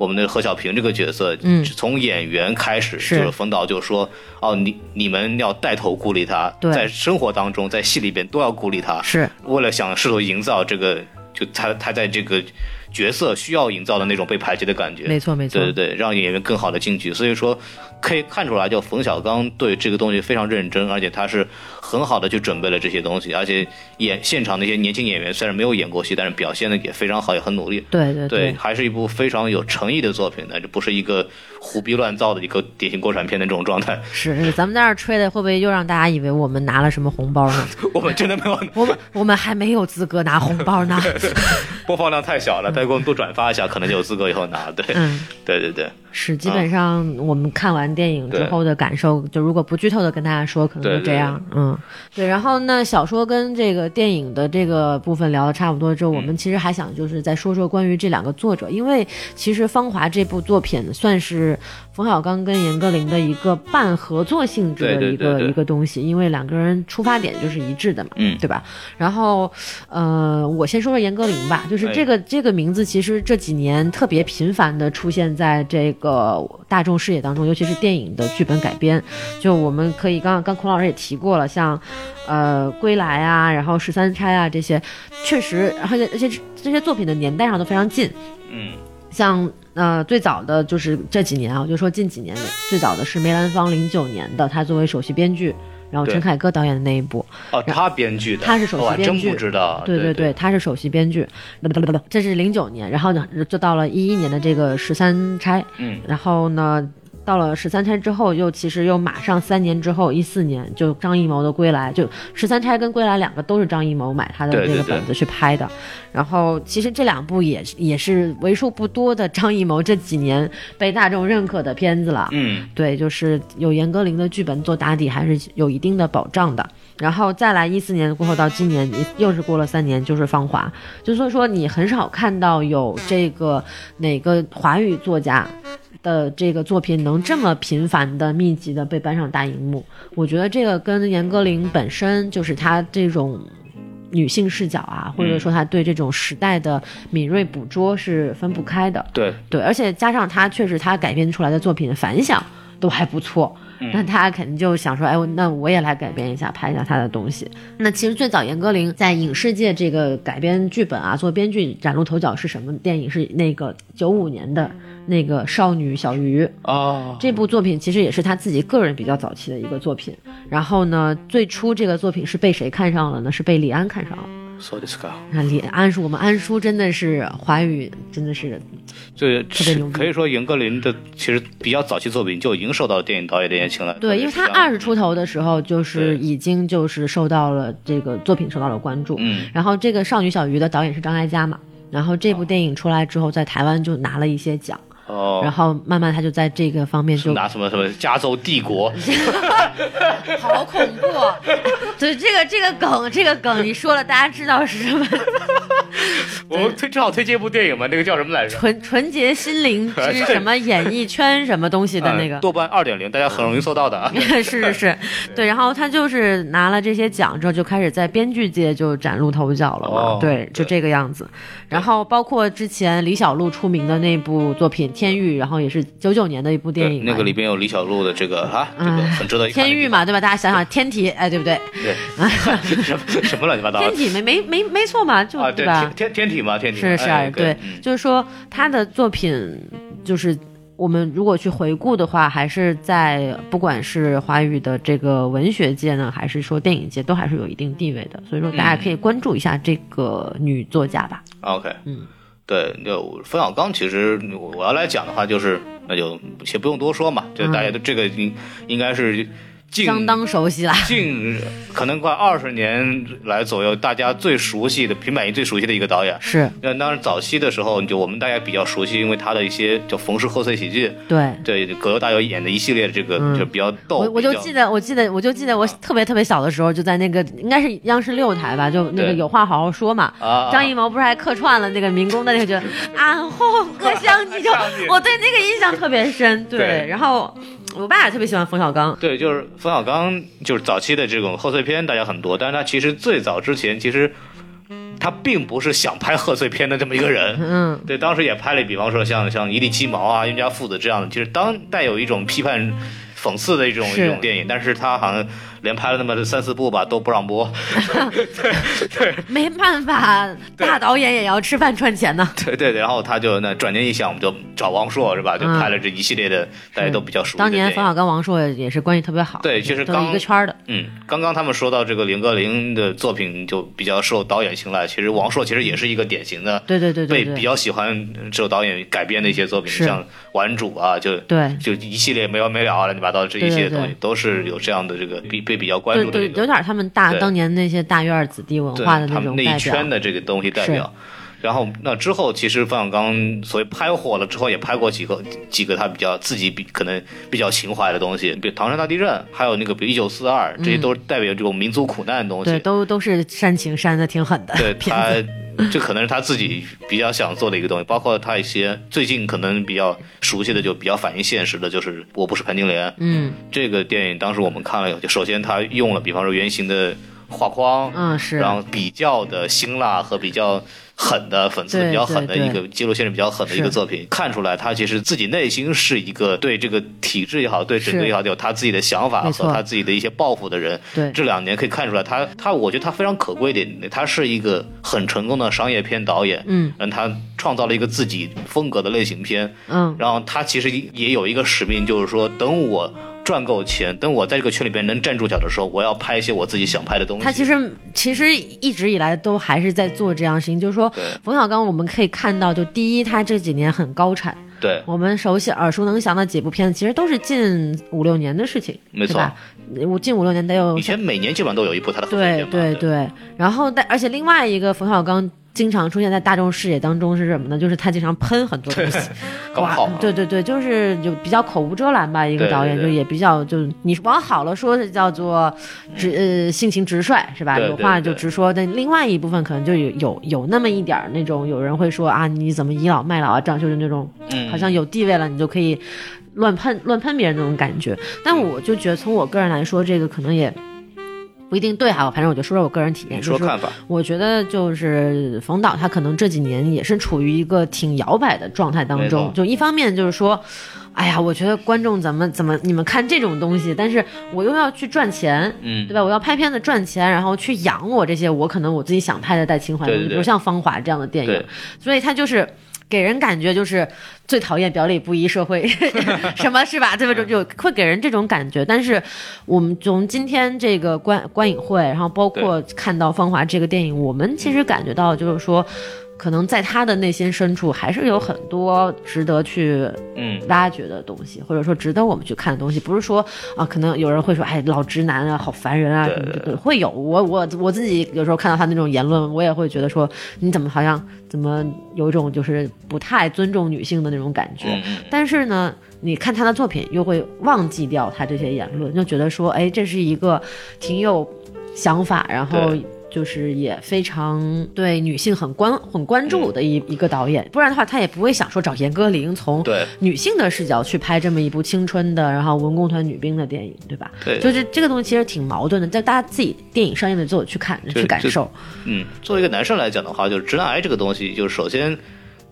我们的何小平这个角色，嗯。从演员开始，是。就是冯导就说，哦，你你们要带头鼓励他，对。在生活当中，在戏里边都要鼓励他，是。为了想试图营造这个，就他他在这个角色需要营造的那种被排挤的感觉，没错没错。对对对，让演员更好的进去。所以说，可以看出来，就冯小刚对这个东西非常认真，而且他是很好的去准备了这些东西，而且演现场那些年轻演员虽然没有演过戏，但是表现的也非常好，也很努力。对对对，还是一部非常有诚意的作品呢，这不是一个胡逼乱造的一个典型国产片的这种状态。是是，咱们在这儿吹的，会不会又让大家以为我们拿了什么红包呢？我们真的没有我们我们还没有资格拿红包呢。播放量太小了，大家给我们多转发一下，可能就有资格以后拿。对，嗯，对对对。是，基本上我们看完电影之后的感受，就如果不剧透的跟大家说，可能就这样。嗯，对。然后那，小说跟这个电影的这个部分聊的差不多之后，我嗯们其实还想就是再说说关于这两个作者，因为其实《芳华》这部作品算是冯小刚跟严歌苓的一个半合作性质的一个一个东西，因为两个人出发点就是一致的嘛，嗯对吧？然后，呃，我先说说严歌苓吧，就是哎这个、这个名字，其实这几年特别频繁的出现在这个大众视野当中，尤其是电影的剧本改编。就我们可以刚刚刚孔老师也提过了，像呃《归来》啊，然后《十三钗》啊这些，确实，而且而且这些作品的年代上都非常近。嗯，像呃最早的就是这几年啊，我就说近几年的，最早的是梅兰芳零九年的，他作为首席编剧，然后陈凯歌导演的那一部。哦，他编剧的，他是首席编剧不知道。对对对，他是首席编剧，这是零九年，然后呢，就到了一一年的这个十三钗，嗯，然后呢，到了十三钗之后，又其实又马上三年之后，一四年就张艺谋的《归来》，就十三钗跟《归来》两个都是张艺谋买他的这个本子去拍的。然后其实这两部也也是为数不多的张艺谋这几年被大众认可的片子了。嗯，对，就是有严歌苓的剧本做打底，还是有一定的保障的。然后再来一四年过后到今年又是过了三年，就是《芳华》，就所以说你很少看到有这个哪个华语作家。的这个作品能这么频繁的、密集的被搬上大荧幕，我觉得这个跟严歌苓本身就是她这种女性视角啊，或者说她对这种时代的敏锐捕捉是分不开的。对对，而且加上她确实她改编出来的作品反响都还不错，那他肯定就想说，哎，那我也来改编一下，拍一下他的东西。那其实最早严歌苓在影视界这个改编剧本啊，做编剧崭露头角是什么电影？是那个九五年的那个《少女小鱼》。哦，这部作品其实也是他自己个人比较早期的一个作品。然后呢，最初这个作品是被谁看上了呢？是被李安看上了。そうですか。那李安叔，我们安叔真的是华语，真的是这特别牛逼可以说严歌苓的其实比较早期作品就已经受到电影导演的一些青睐。对，因为他二十出头的时候，就是对已经就是受到了这个作品受到了关注。嗯，然后这个《少女小鱼》的导演是张艾嘉嘛，然后这部电影出来之后，在台湾就拿了一些奖， 哦，然后慢慢他就在这个方面就拿什么什么加州帝国，好恐怖、哦。对这个这个梗，这个梗你说了，大家知道是什么？我们推正好推荐一部电影嘛，那个叫什么来着？纯纯洁心灵之什么演艺圈什么东西的那个嗯。豆瓣二点零，大家很容易搜到的啊。是是是，对，然后他就是拿了这些奖之后，就开始在编剧界就崭露头角了嘛，哦对，就这个样子。然后包括之前李小璐出名的那部作品《天域》，然后也是九九年的一部电影，那个里边有李小璐的这个啊，这个哎很值得一看天域嘛，对吧？大家想想天体，哎，对不对？方，对，什么什么乱七八糟天体没没没没错嘛，就、啊？对，吧天？天天体嘛，天体是是，哎对，嗯就是说他的作品，就是我们如果去回顾的话，还是在不管是华语的这个文学界呢，还是说电影界，都还是有一定地位的。所以说，大家可以关注一下这个女作家吧。OK，嗯，对，就冯小刚，其实我我要来讲的话，就是那就先不用多说嘛，就大家都这个应应该是近相当熟悉了。近可能快二十年来左右，大家最熟悉的平板音最熟悉的一个导演。是那当然，早期的时候，就我们大家比较熟悉，因为他的一些叫冯氏贺岁喜剧，对。对葛优大友演的一系列的这个、嗯就比较逗。我我就记得，我记得，我就记得，我特别特别小的时候，就在那个应该是央视六台吧，就那个有话好好说嘛。啊，张艺谋不是还客串了那个民工的那个就俺后我想你就我对那个印象特别深，对。对然后我爸也特别喜欢冯小刚，对，就是冯小刚，就是早期的这种贺岁片，大家很多，但是他其实最早之前，其实他并不是想拍贺岁片的这么一个人。嗯，对，当时也拍了，比方说像像一地鸡毛啊、冤家父子这样的，就是当带有一种批判、讽刺的一种一种电影，但是他好像连拍了那么三四部吧，都不让播。对对没办法，大导演也要吃饭赚钱呢。对对对，然后他就那转念一想，我们就找王朔是吧？就嗯拍了这一系列的大家都比较熟悉当年冯小刚、王朔也是关系特别好，对其实刚一个圈的。嗯，刚刚他们说到这个林歌苓的作品就比较受导演青睐，其实王朔其实也是一个典型的对对对对对，被比较喜欢受导演改编的一些作品，像《顽主》啊，就对就一系列没完没了啊乱七八糟这一系列对对东西，都是有这样的这个被被比较关注的这个有点他们大当年那些大院儿子弟文化的他们那一种代表圈。的这个东西代表。然后那之后，其实冯小刚所谓拍火了之后，也拍过几个几个他比较自己比可能比较情怀的东西，比如唐山大地震，还有那个比如一九四二，这些都是代表这种民族苦难的东西。嗯对，都都是煽情煽的挺狠的对片他子。，这可能是他自己比较想做的一个东西，包括他一些最近可能比较熟悉的，就比较反映现实的，就是《我不是潘金莲》嗯。这个电影。当时我们看了以后，就首先他用了，比方说原型的画框，嗯是，然后比较的辛辣和比较狠的讽刺比较狠的一个记录现实比较狠的一个作品，看出来他其实自己内心是一个对这个体制也好，对整个也好，有他自己的想法和他自己的一些抱负的人。对。这两年可以看出来他，他我觉得他非常可贵的他是一个很成功的商业片导演，嗯。让他创造了一个自己风格的类型片，嗯。然后他其实也有一个使命，就是说等我。赚够钱，等我在这个圈里边能站住脚的时候，我要拍一些我自己想拍的东西。他其实其实一直以来都还是在做这样的事情，就是说冯小刚我们可以看到，就第一他这几年很高产，对我们熟悉耳熟能详的几部片子，其实都是近五六年的事情，没错？我近五六年得有以前每年基本上都有一部他的对对对，然后但而且另外一个冯小刚。经常出现在大众视野当中是什么呢？就是他经常喷很多东西，哇对对对，就是就比较口无遮拦吧，一个导演就也比较就你往好了说是叫做直呃性情直率是吧？有话就直说，但另外一部分可能就有有有那么一点儿那种有人会说啊你怎么倚老卖老啊，这样就是那种嗯好像有地位了你就可以乱喷乱喷别人那种感觉。但我就觉得从我个人来说，这个可能也。不一定对哈，反正我就说说我个人体验，就是你说看法，我觉得就是冯导他可能这几年也是处于一个挺摇摆的状态当中，就一方面就是说，哎呀，我觉得观众怎么怎么你们看这种东西，但是我又要去赚钱，嗯。对吧？我要拍片子赚钱，然后去养我这些我可能我自己想拍的带情怀的东西，对对对。比如像《芳华》这样的电影对，所以他就是。给人感觉就是最讨厌表里不一社会，什么是吧？对吧？就就会给人这种感觉。但是我们从今天这个观观影会，然后包括看到《芳华》这个电影，我们其实感觉到就是说，可能在他的内心深处，还是有很多值得去嗯，挖掘的东西，或者说值得我们去看的东西。不是说啊，可能有人会说，哎，老直男啊，好烦人啊，对什么的，会有。我我我自己有时候看到他那种言论，我也会觉得说，你怎么好像怎么有一种就是不太尊重女性的那种感觉。但是呢，你看他的作品，又会忘记掉他这些言论，就觉得说，哎，这是一个挺有想法，然后对就是也非常对女性很关很关注的一、一个导演。不然的话，他也不会想说找严歌苓从对女性的视角去拍这么一部青春的，然后文工团女兵的电影，对吧？对就是这个东西其实挺矛盾的，在大家自己电影上映的之后去看去感受。嗯，作为一个男生来讲的话，就是直男癌这个东西，就是首先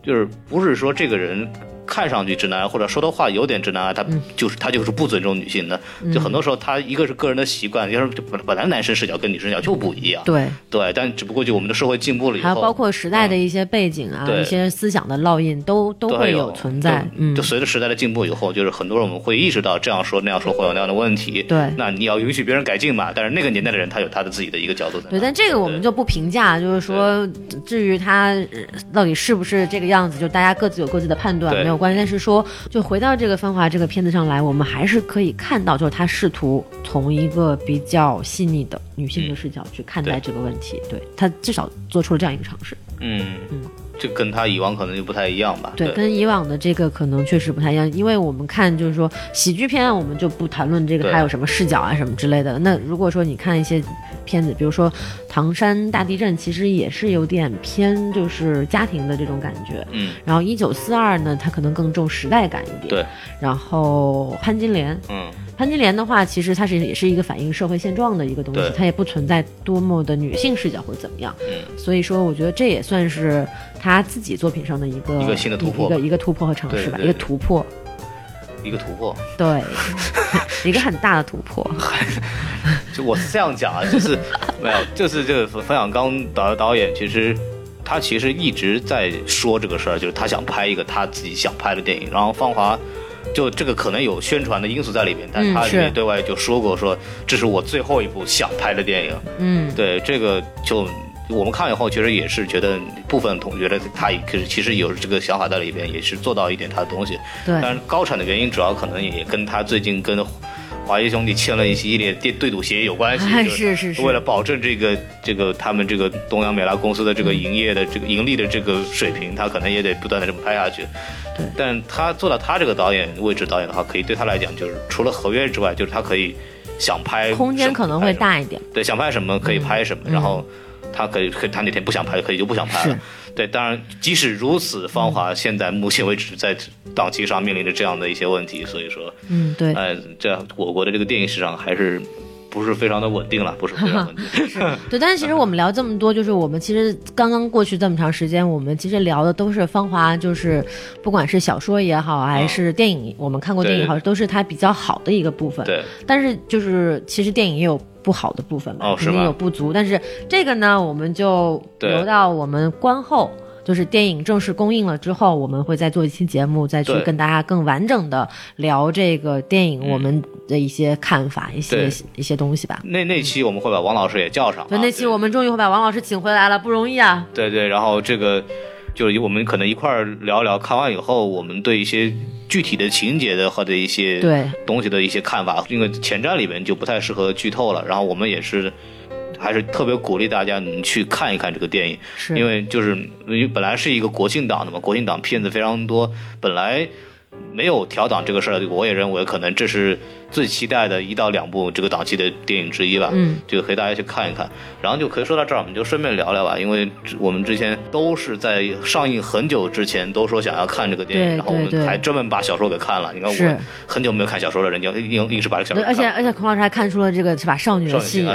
就是不是说这个人看上去直男癌，或者说的话有点直男癌，他嗯就是他就是不尊重女性的。就很多时候他一个是个人的习惯，要是本本来男生视角跟女生视角就不一样。对，对，但只不过就我们的社会进步了以后，还有包括时代的一些背景啊，对一些思想的烙印都都会有存在。嗯就，随着时代的进步以后，就是很多人我们会意识到这样说那样说会有那样的问题。对那你要允许别人改进嘛。但是那个年代的人他有他的自己的一个角度在。对，但这个我们就不评价，就是说，至于他呃到底是不是这个样子，就大家各自有各自的判断，没有关系。但是说，就回到这个《芳华》这个片子上来，我们还是可以看到，就是他试图从一个比较细腻的女性的视角去看待这个问题。对他至少做出了这样一个尝试。嗯嗯，这跟他以往可能就不太一样吧。对，跟以往的这个可能确实不太一样，因为我们看就是说喜剧片，我们就不谈论这个对它有什么视角啊什么之类的。那如果说你看一些片子，比如说《唐山大地震》，其实也是有点偏就是家庭的这种感觉。嗯，然后《一九四二》呢，它可能更重时代感一点。对。然后潘金莲，嗯，潘金莲的话，其实它是也是一个反映社会现状的一个东西，它也不存在多么的女性视角或者怎么样。嗯，所以说我觉得这也算是他自己作品上的一个一个新的突破一个一个突破和尝试吧，一个突破，一个突破。对，一个很大的突破。就我是这样讲啊，就是没有，就是这个冯小刚导导演，其实他其实一直在说这个事儿，就是他想拍一个他自己想拍的电影，然后芳华。就这个可能有宣传的因素在里面，但他也对外就说过说这是我最后一部想拍的电影。嗯，对这个就我们看以后，其实也是觉得部分同觉得他可是其实有这个想法在里边，也是做到一点他的东西。对，但是高产的原因主要可能也跟他最近跟华谊兄弟签了一系列对对赌协议有关系，是是是为了保证这个这个他们这个东阳美拉公司的这个营业的这个盈利的这个水平，他可能也得不断的这么拍下去。对但他做到他这个导演位置导演的话，可以对他来讲，就是除了合约之外，就是他可以想拍空间可能会大一点。对，想拍什么可以拍什么，嗯然后他可以可以他那天不想拍，可以就不想拍了。对，当然，即使如此，芳华现在目前为止在档期上面临着这样的一些问题，所以说，嗯，对，呃，这我国的这个电影市场还是不是非常的稳定了，不是非常 稳定。对，但是其实我们聊这么多，就是我们其实刚刚过去这么长时间，我们其实聊的都是芳华，就是不管是小说也好，还是电影，我们看过电影也好，都是它比较好的一个部分。对，但是就是其实电影也有不好的部分嘛，肯定哦有不足。但是这个呢，我们就留到我们观后。就是电影正式公映了之后，我们会再做一期节目，再去跟大家更完整的聊这个电影嗯我们的一些看法、一些一些东西吧。那那期我们会把王老师也叫上啊。对，那期我们终于会把王老师请回来了，不容易啊。对对，然后这个就是我们可能一块儿聊聊，看完以后我们对一些具体的情节的或者一些对东西的一些看法，因为前瞻里面就不太适合剧透了。然后我们也是还是特别鼓励大家能去看一看这个电影，是。因为就是因为本来是一个国庆档的嘛，国庆档片子非常多，本来没有调档这个事儿，我也认为可能这是最期待的一到两部这个档期的电影之一吧。嗯，就可以大家去看一看。然后就可以说到这儿，我们就顺便聊聊吧，因为我们之前都是在上映很久之前都说想要看这个电影，然后我们还专门把小说给看了。你看是我很久没有看小说了人，家硬硬是把这个小说。而且而且孔老师还看出了这个是吧少女的心，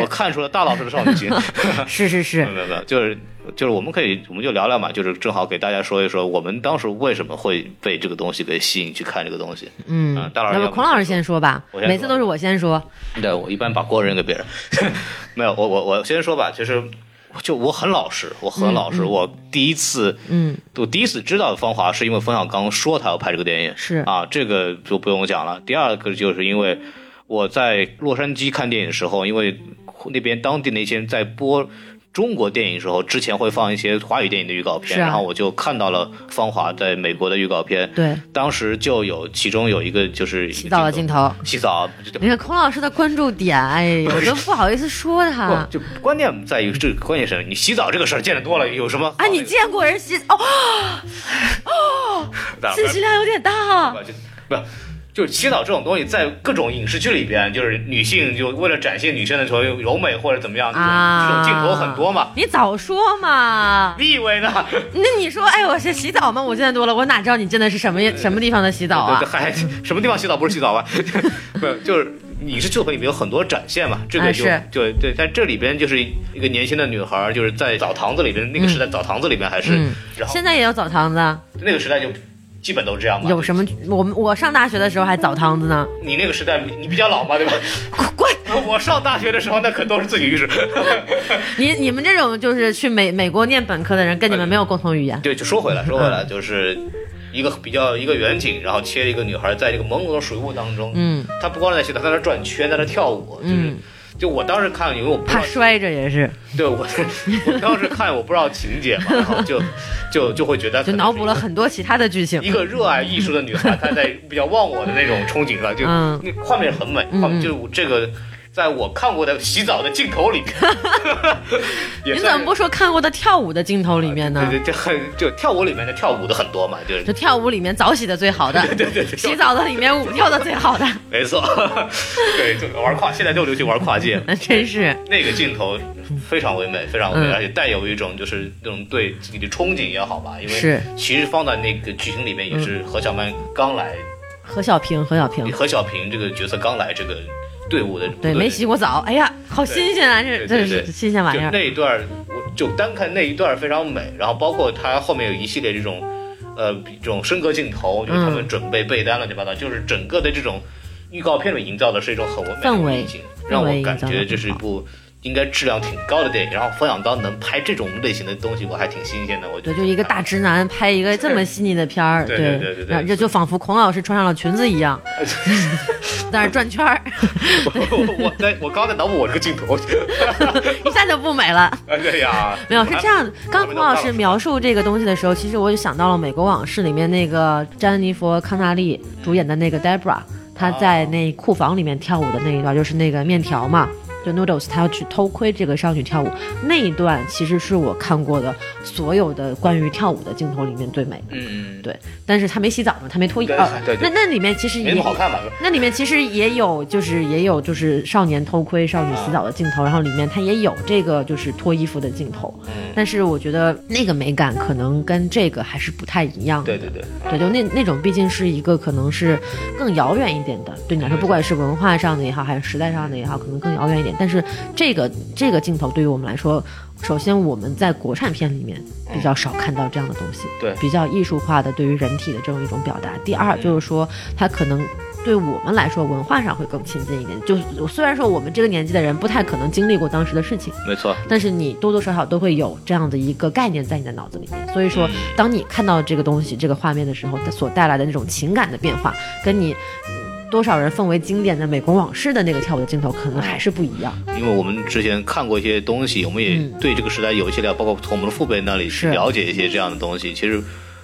我看出了大老师的少女心。是是是 没有没有，就是就是我们可以，我们就聊聊嘛，就是正好给大家说一说，我们当时为什么会被这个东西给吸引去看这个东西。嗯嗯，大老师孔老师先说吧我，先说每次都是我先说，对我一般把锅扔给别人，没有，我我我先说吧，其实就我很老实，我很老实，我第一次，嗯，我第一次知道芳华是因为冯小刚说他要拍这个电影，是啊，这个就不用讲了。第二个就是因为我在洛杉矶看电影的时候，因为那边当地那些在播。中国电影的时候，之前会放一些华语电影的预告片，啊然后我就看到了芳华在美国的预告片，对，当时就有其中有一个就是洗澡的镜头。洗澡，你看孔老师的关注点，哎，我都不好意思说他 不，。就关键在于这个关键是你洗澡这个事儿见得多了，有什么？啊，你见过人洗哦？哦 信息量有点大。不就不就洗澡这种东西，在各种影视剧里边，就是女性就为了展现女生的时候柔美或者怎么样，这种、啊，这种镜头很多嘛。你早说嘛！你以为呢？那你说，哎，我是洗澡吗？我见得多了，我哪知道你真的是什么什么地方的洗澡啊对？对还什么地方洗澡不是洗澡吧？不是，就是影视作品里面有很多展现嘛，这个就、啊是就对，在这里边就是一个年轻的女孩，就是在澡堂子里边，那个时代澡堂子里边还是，嗯然后现在也有澡堂子，那个时代就基本都是这样吧。有什么？我们我上大学的时候还澡堂子呢。你那个时代，你比较老嘛，对吧？滚！我上大学的时候，那可都是自己浴室。你你们这种就是去美美国念本科的人，跟你们没有共同语言。对，就说回来，说回来，就是一个比较一个远景，然后切一个女孩在这个朦胧的水雾当中，嗯她不光在洗澡，她在那转圈，在那跳舞，就是。嗯，就我当时看，因为我怕摔着也是，对我，我当时看我不知道情节嘛，然后就就就会觉得就脑补了很多其他的剧情。一个热爱艺术的女孩，她在比较忘我的那种憧憬上，就嗯。那画面很美，画面就这个在我看过的洗澡的镜头里。面，你怎么不说看过的跳舞的镜头里面呢？对对，这很就跳舞里面的跳舞的很多嘛，就是。就跳舞里面澡洗的最好的，对对对，洗澡的里面舞跳的最好的，没错，对，就玩跨，现在就流行玩跨界，那真是。那个镜头非常唯美，非常唯美，嗯。而且带有一种就是那种对自己的憧憬也好吧，因为是。其实放在那个剧情里面也是何小曼刚来，何小平，何小平，何小平这个角色刚来这个队伍的对，没洗过澡，哎呀，好新鲜啊！这这是新鲜玩意儿。那一段，我就单看那一段非常美，然后包括他后面有一系列这种，呃，这种升格镜头，就是他们准备备单乱七八糟，就是整个的这种预告片里营造的是一种很唯美的氛围，让我感觉这是一部应该质量挺高的电影。然后冯小刚能拍这种类型的东西，我还挺新鲜的。我觉对，得就一个大直男拍一个这么细腻的片儿，对对对对这就仿佛孔老师穿上了裙子一样，在那转圈儿，我我在我刚在脑补我这个镜头，一下就不美了。哎呀，没有，是这样的。刚孔老师描述这个东西的时候，其实我就想到了《美国往事》里面那个詹妮弗·康纳利主演的那个 Debra，她在那库房里面跳舞的那一段，就是那个面条嘛。就 Noodles，他要去偷窥这个少女跳舞那一段，其实是我看过的所有的关于跳舞的镜头里面最美的。嗯，对，但是他没洗澡嘛，他没脱衣对啊。对对那那里面其实没也好看吧？那里面其实也有，就是也有就是少年偷窥少女洗澡的镜头，然后里面他也有这个就是脱衣服的镜头，嗯，但是我觉得那个美感可能跟这个还是不太一样的。对对对，对，就那那种毕竟是一个可能是更遥远一点的，对你来说，不管是文化上的也好，还是时代上的也好，可能更遥远一点。但是这个这个镜头对于我们来说，首先我们在国产片里面比较少看到这样的东西，对比较艺术化的对于人体的这种一种表达。第二就是说，它可能。对我们来说，文化上会更亲近一点。就是虽然说我们这个年纪的人不太可能经历过当时的事情，没错，但是你多多少少都会有这样的一个概念在你的脑子里面。所以说，当你看到这个东西、这个画面的时候，它所带来的那种情感的变化，跟你。嗯多少人奉为经典的《美国往事》的那个跳舞的镜头，可能还是不一样。因为我们之前看过一些东西，我们也嗯对这个时代有一些了，包括从我们的父辈那里去了解一些这样的东西。其实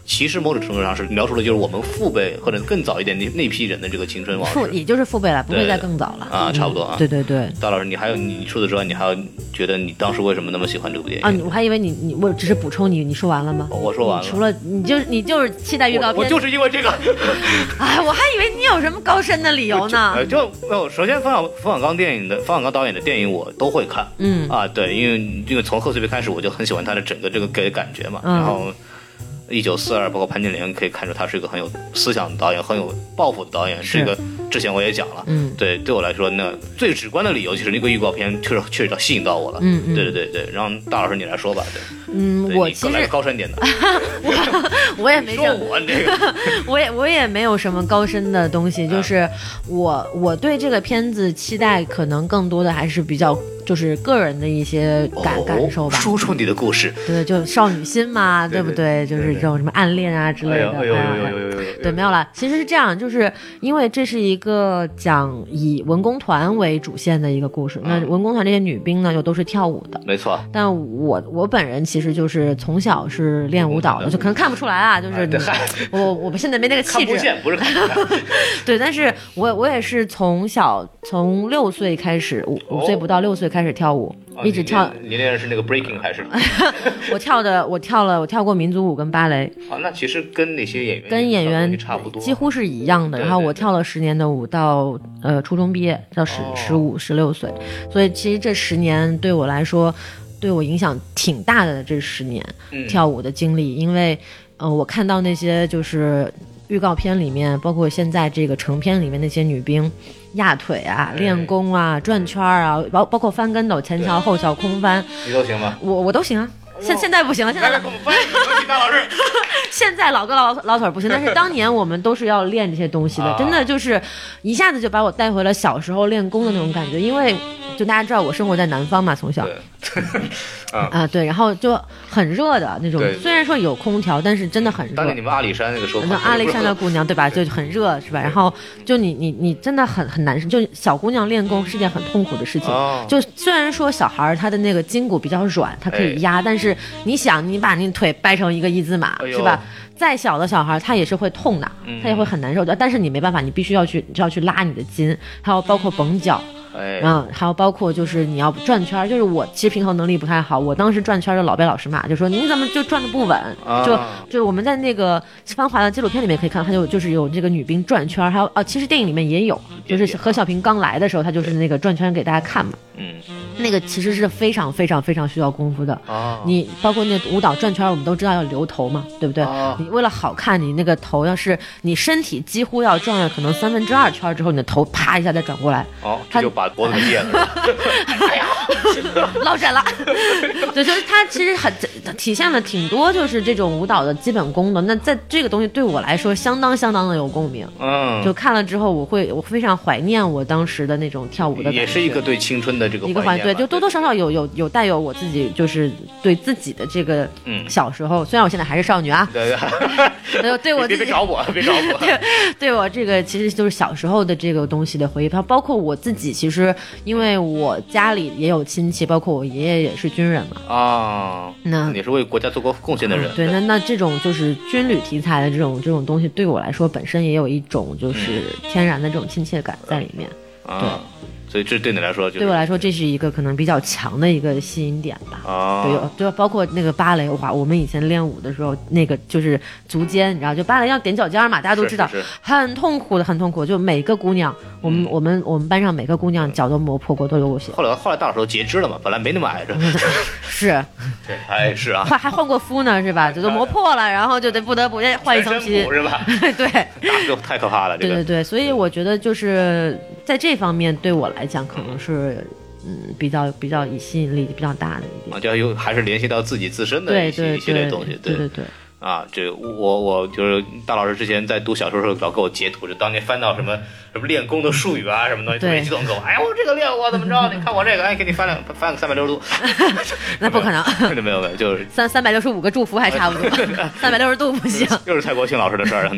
其实某种程度上是描述的就是我们父辈或者更早一点那那批人的这个青春往事。父也就是父辈了，不会再更早了啊嗯差不多啊对对对。大老师，你还有你除此之外，你还有觉得你当时为什么那么喜欢这部电影？啊，我还以为你你我只是补充你，你说完了吗？哦我说完了除了你就你就是期待预告片，我我就是因为这个。哎，我还以为你有什么高深的理由呢呃，。就有。首先，冯小冯小刚电影的冯小刚导演的电影我都会看。嗯啊，对，因为因为从贺岁片开始，我就很喜欢他的整个这个给感觉嘛。嗯然后，一九四二包括潘金莲，可以看出他是一个很有思想的导演，很有抱负的导演。是一个之前我也讲了。嗯对，对我来说，那最直观的理由就是那个预告片确实确实吸引到我了。嗯嗯对对对对，让大老师你来说吧。对，嗯，我其实个高深点的。我 也没说什我这个。我也我也没有什么高深的东西，就是我我对这个片子期待可能更多的还是比较就是个人的一些感、哦感受吧。说出你的故事。对，就少女心嘛，对不对？对就是这种什么暗恋啊之类的。哎呦哎啊呦哎呦哎呦哎呦！对，没有了。其实是这样，就是因为这是一个讲以文工团为主线的一个故事。那嗯文工团这些女兵呢，又都是跳舞的。没错。但我我本人其实就是从小是练舞蹈的，就可能看不出来啊，就是你我我们现在没那个气质，看不见，不是看。对，但是我我也是从小从六岁开始，五五岁不到六岁开始跳舞，哦一直跳。你练的是那个 breaking 还是？我跳的我跳了我跳过民族舞跟芭蕾，啊，那其实跟那些演员跟演员差不多，几乎是一样的。然后我跳了十年的舞，到呃初中毕业，到十哦十五十六岁，所以其实这十年对我来说，对我影响挺大的。这十年、嗯跳舞的经历，因为呃我看到那些就是预告片里面，包括现在这个成片里面那些女兵。压腿啊，哎练功啊，转圈儿啊，包包括翻跟斗、前桥、后桥、空翻，你都行吗？我我都行啊。现现在不行了，现在来来，给我们翻译，有请大老师。现在老哥老老腿儿不行，但是当年我们都是要练这些东西的，啊真的就是一下子就把我带回了小时候练功的那种感觉。因为就大家知道我生活在南方嘛，从小对，啊 对，然后就很热的那种，虽然说有空调，但是真的很热当年。你们阿里山那个时候，那阿里山的姑娘对吧，就很热是吧？然后就你你你真的很很难受，就小姑娘练功是件很痛苦的事情。哦就虽然说小孩儿他的那个筋骨比较软，他可以压，但是你想你把你腿掰成一个一字马、哎是吧？再小的小孩儿他也是会痛的，嗯他也会很难受的。但是你没办法，你必须要去就要去拉你的筋，还有包括绷脚。哎，嗯，还有包括就是你要转圈儿，就是我其实平衡能力不太好，我当时转圈儿就老被老师骂，就说你怎么就转的不稳，啊就就我们在那个《芳华》的纪录片里面可以看到，他就就是有这个女兵转圈儿，还有啊，其实电影里面也有，就是何小平刚来的时候，他就是那个转圈给大家看嘛，嗯那个其实是非常非常非常需要功夫的。啊，你包括那舞蹈转圈儿，我们都知道要留头嘛，对不对？啊你为了好看，你那个头要是你身体几乎要转了可能三分之二圈儿之后，你的头啪一下再转过来，哦，他就把脖子给裂了。落枕了。对，就是他其实很体现了挺多就是这种舞蹈的基本功的。那在这个东西对我来说相当相当的有共鸣。嗯，就看了之后，我会我非常怀念我当时的那种跳舞的感觉，也是一个对青春的这个一个，怀念吧？就多多少少有有有带有我自己就是对自己的这个嗯。小时候，虽然我现在还是少女啊，对对，对对我自己 别别找我，别找我。对，对我这个其实就是小时候的这个东西的回忆，它包括我自己，其实因为我家里也有亲戚，包括我爷爷也是军人嘛，啊，那你是为国家做过贡献的人。对，那那这种就是军旅题材的这种这种东西，对我来说本身也有一种就是天然的这种亲切感在里面。啊，所以这对你来说就是对我来说，这是一个可能比较强的一个吸引点吧。啊，对，有就包括那个芭蕾，哇，我们以前练舞的时候，那个就是足尖，你知道，就芭蕾要踮脚尖嘛，大家都知道，是是是很痛苦的，很痛苦。就每个姑娘，我们、我们我们班上每个姑娘脚都磨破过，都流过血。后来后来大时候截肢了嘛，本来没那么矮着。是，对，哎是啊，还还换过肤呢，是吧？这都磨破了，然后就得不得不再换一层皮。是吧？对，那就太可怕了，这个对对对，所以我觉得就是在这方面对我来讲，可能是嗯比较比较以吸引力比较大的一点。啊，就要有还是联系到自己自身的对一些对一系列东西，对对对，啊，这我我就是大老师之前在读小说的时候老给我截图，就当年翻到什么什么练功的术语啊，什么东西，特别对激动，跟我，哎呀，我这个练过怎么着？你看我这个，哎，给你翻两翻个三百六十度 那不可能，没有没有，就是三三百六十五个祝福还差不多，三百六十度不行。又是蔡国庆老师的事儿，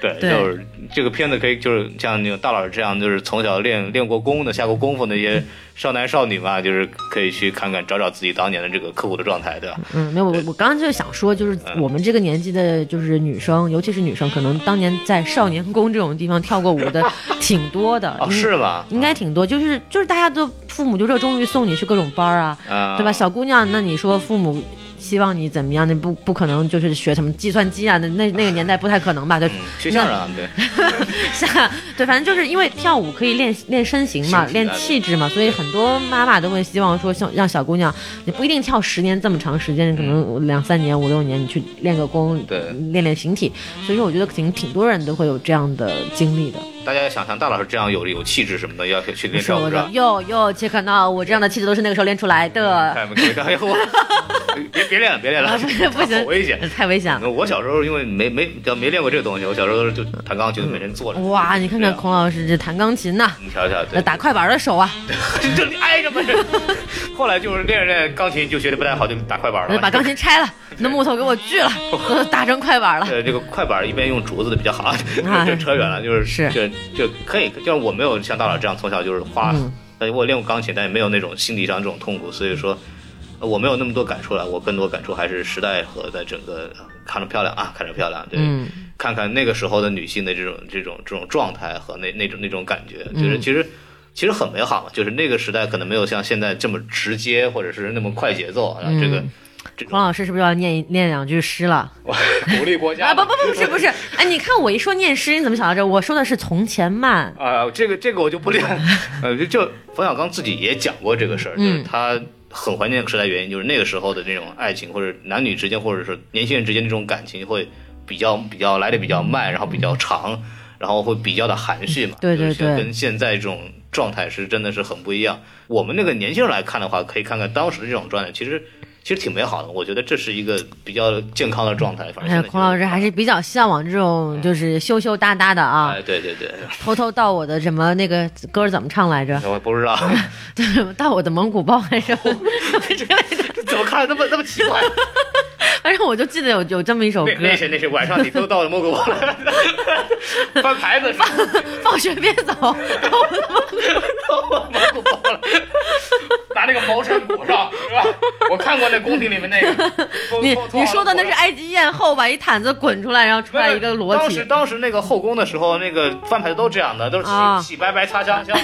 对，对就是这个片子可以就是像那个大老师这样，就是从小练练过功的、下过功夫那些少男少女嘛，就是可以去看看找找自己当年的这个刻苦的状态，对吧？嗯，没有，我我刚刚就是想说，就是我们这个个年纪的，就是女生，尤其是女生，可能当年在少年宫这种地方跳过舞的 挺多的，哦，是吧？应该挺多，就是就是大家都父母就热衷于送你去各种班儿啊，啊，对吧？小姑娘，那你说父母希望你怎么样？那不不可能就是学什么计算机啊？那那那个年代不太可能吧？对，嗯，学相声啊，对，下对，反正就是因为跳舞可以练练身形嘛，练气质嘛，所以很多妈妈都会希望说，像让小姑娘，你不一定跳十年这么长时间，可能两三年、五六年，你去练个功，对练练形体。所以说，我觉得挺挺多人都会有这样的经历的。大家要想像大老师这样有有气质什么的，要去练跳舞是吧？哟哟，切克闹，我这样的气质都是那个时候练出来的，哎呦，别别练了，别练了，啊不行好危险。太危险了。我小时候因为没没叫没练过这个东西，我小时候就弹钢琴，就每天坐着。哇，你看看孔老师这弹钢琴呐、你瞧瞧，那打快板的手啊，这你挨着不是。后来就是练着练钢琴就学的不太好，就打快板了。把钢琴拆了，那木头给我锯了，都 打成快板了。对，这个快板一边用竹子的比较好，啊这扯远了，就是是就就可以，就是我没有像大佬这样从小就是花，嗯但我练过钢琴，但也没有那种心理上这种痛苦，所以说。呃我没有那么多感触了，我更多感触还是时代和在整个呃看着漂亮啊，看着漂亮，对，嗯看看那个时候的女性的这种这种这种状态和那那种那种感觉，就是嗯其实其实很美好嘛，就是那个时代可能没有像现在这么直接或者是那么快节奏啊，这个嗯这种孔老师是不是要念一念两句诗了？鼓励国家啊，不不不，不是不是，哎，你看我一说念诗，你怎么想到这？我说的是从前慢。啊，这个这个我就不练。呃，就就冯小刚自己也讲过这个事儿，就是嗯他很怀念那个时代，原因就是那个时候的那种爱情，或者男女之间，或者是年轻人之间那种感情会比较比较来的比较慢，然后比较长，然后会比较的含蓄嘛。对对对跟现在这种状态是真的是很不一样。我们那个年轻人来看的话，可以看看当时的这种状态，其实。其实挺美好的，我觉得这是一个比较健康的状态。反正哎孔老师还是比较向往这种就是羞羞答答的啊。哎，，对对对，偷偷到我的什么那个歌儿怎么唱来着？我不知道。到我的蒙古包还是什么？之类的，怎么看着那么那么奇怪。反正我就记得有有这么一首歌。那，那是那是晚上你都到了蒙古包了，翻牌子是吧放学别走，到我的蒙古包了，拿那个毛衫裹上是吧？我看过那宫廷里面那个，你你说的那是埃及艳后把一毯子滚出来，然后出来一个裸当时。当时那个后宫的时候，那个翻牌子都这样的，都是洗、啊洗白白擦香香，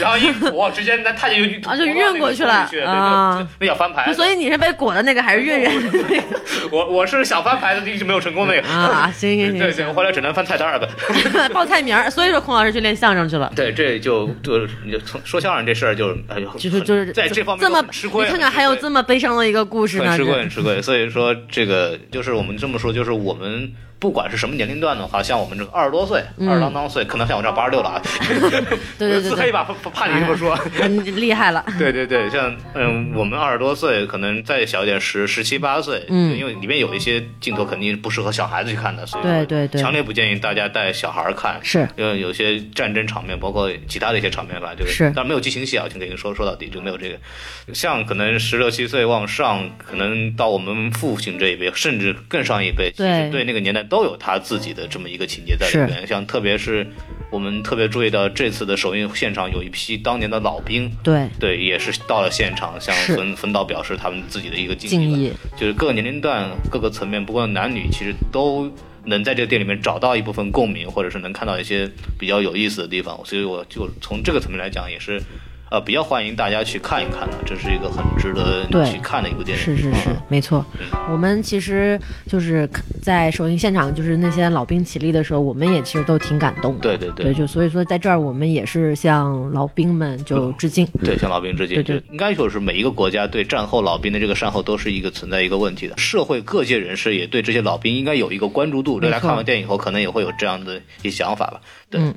然后一裹，直接那太监就啊就晕过去了啊对那叫翻牌子。所以你是被裹的那个还是晕人的那个 我我是想翻牌子，一直没有成功那个。啊？行行行对对，我后来只能翻菜单儿了。报菜名儿，所以说孔老师去练相声去了。对，这就就就从说相声这事儿，就是哎呦，就是就是在这方面这么吃亏。你看看还有这么悲伤的一个故事呢，很吃亏，很吃亏。所以说，这个就是我们这么说，就是我们不管是什么年龄段的话，像我们这个二十多岁、嗯二十郎当岁，可能像我这八十六了啊，对对对黑吧，怕怕你这么说。很厉害了。对对对，像嗯，我们二十多岁，可能再小一点，十十七八岁，嗯因为里面有一些镜头肯定不适合小孩子去看的，所以对对对强烈不建议大家带小孩儿看。是因为有些战争场面，包括其他的一些场面吧，这个是但没有激情戏啊，我先给您说说到底，就没有这个。像可能十六七岁往上，可能到我们父亲这一辈，甚至更上一辈，其对实对那个年代都有他自己的这么一个情节在里面。像特别是我们特别注意到这次的首映现场有一批当年的老兵，对，对，也是到了现场向冯冯导表示他们自己的一个敬。意。就是各个年龄段、各个层面，不管男女，其实都能在这个店里面找到一部分共鸣，或者是能看到一些比较有意思的地方。所以我就从这个层面来讲，也是呃比较欢迎大家去看一看的，这是一个很值得对去看的一部电影。是是是嗯，没错。我们其实就是在首映现场，就是那些老兵起立的时候，我们也其实都挺感动的。对对对，就所以说在这儿我们也是向老兵们就致敬。对，向老兵致敬。对对应该说是每一个国家对战后老兵的这个善后都是一个存在一个问题的。社会各界人士也对这些老兵应该有一个关注度。大家看完电影以后，可能也会有这样的一些想法吧。对，嗯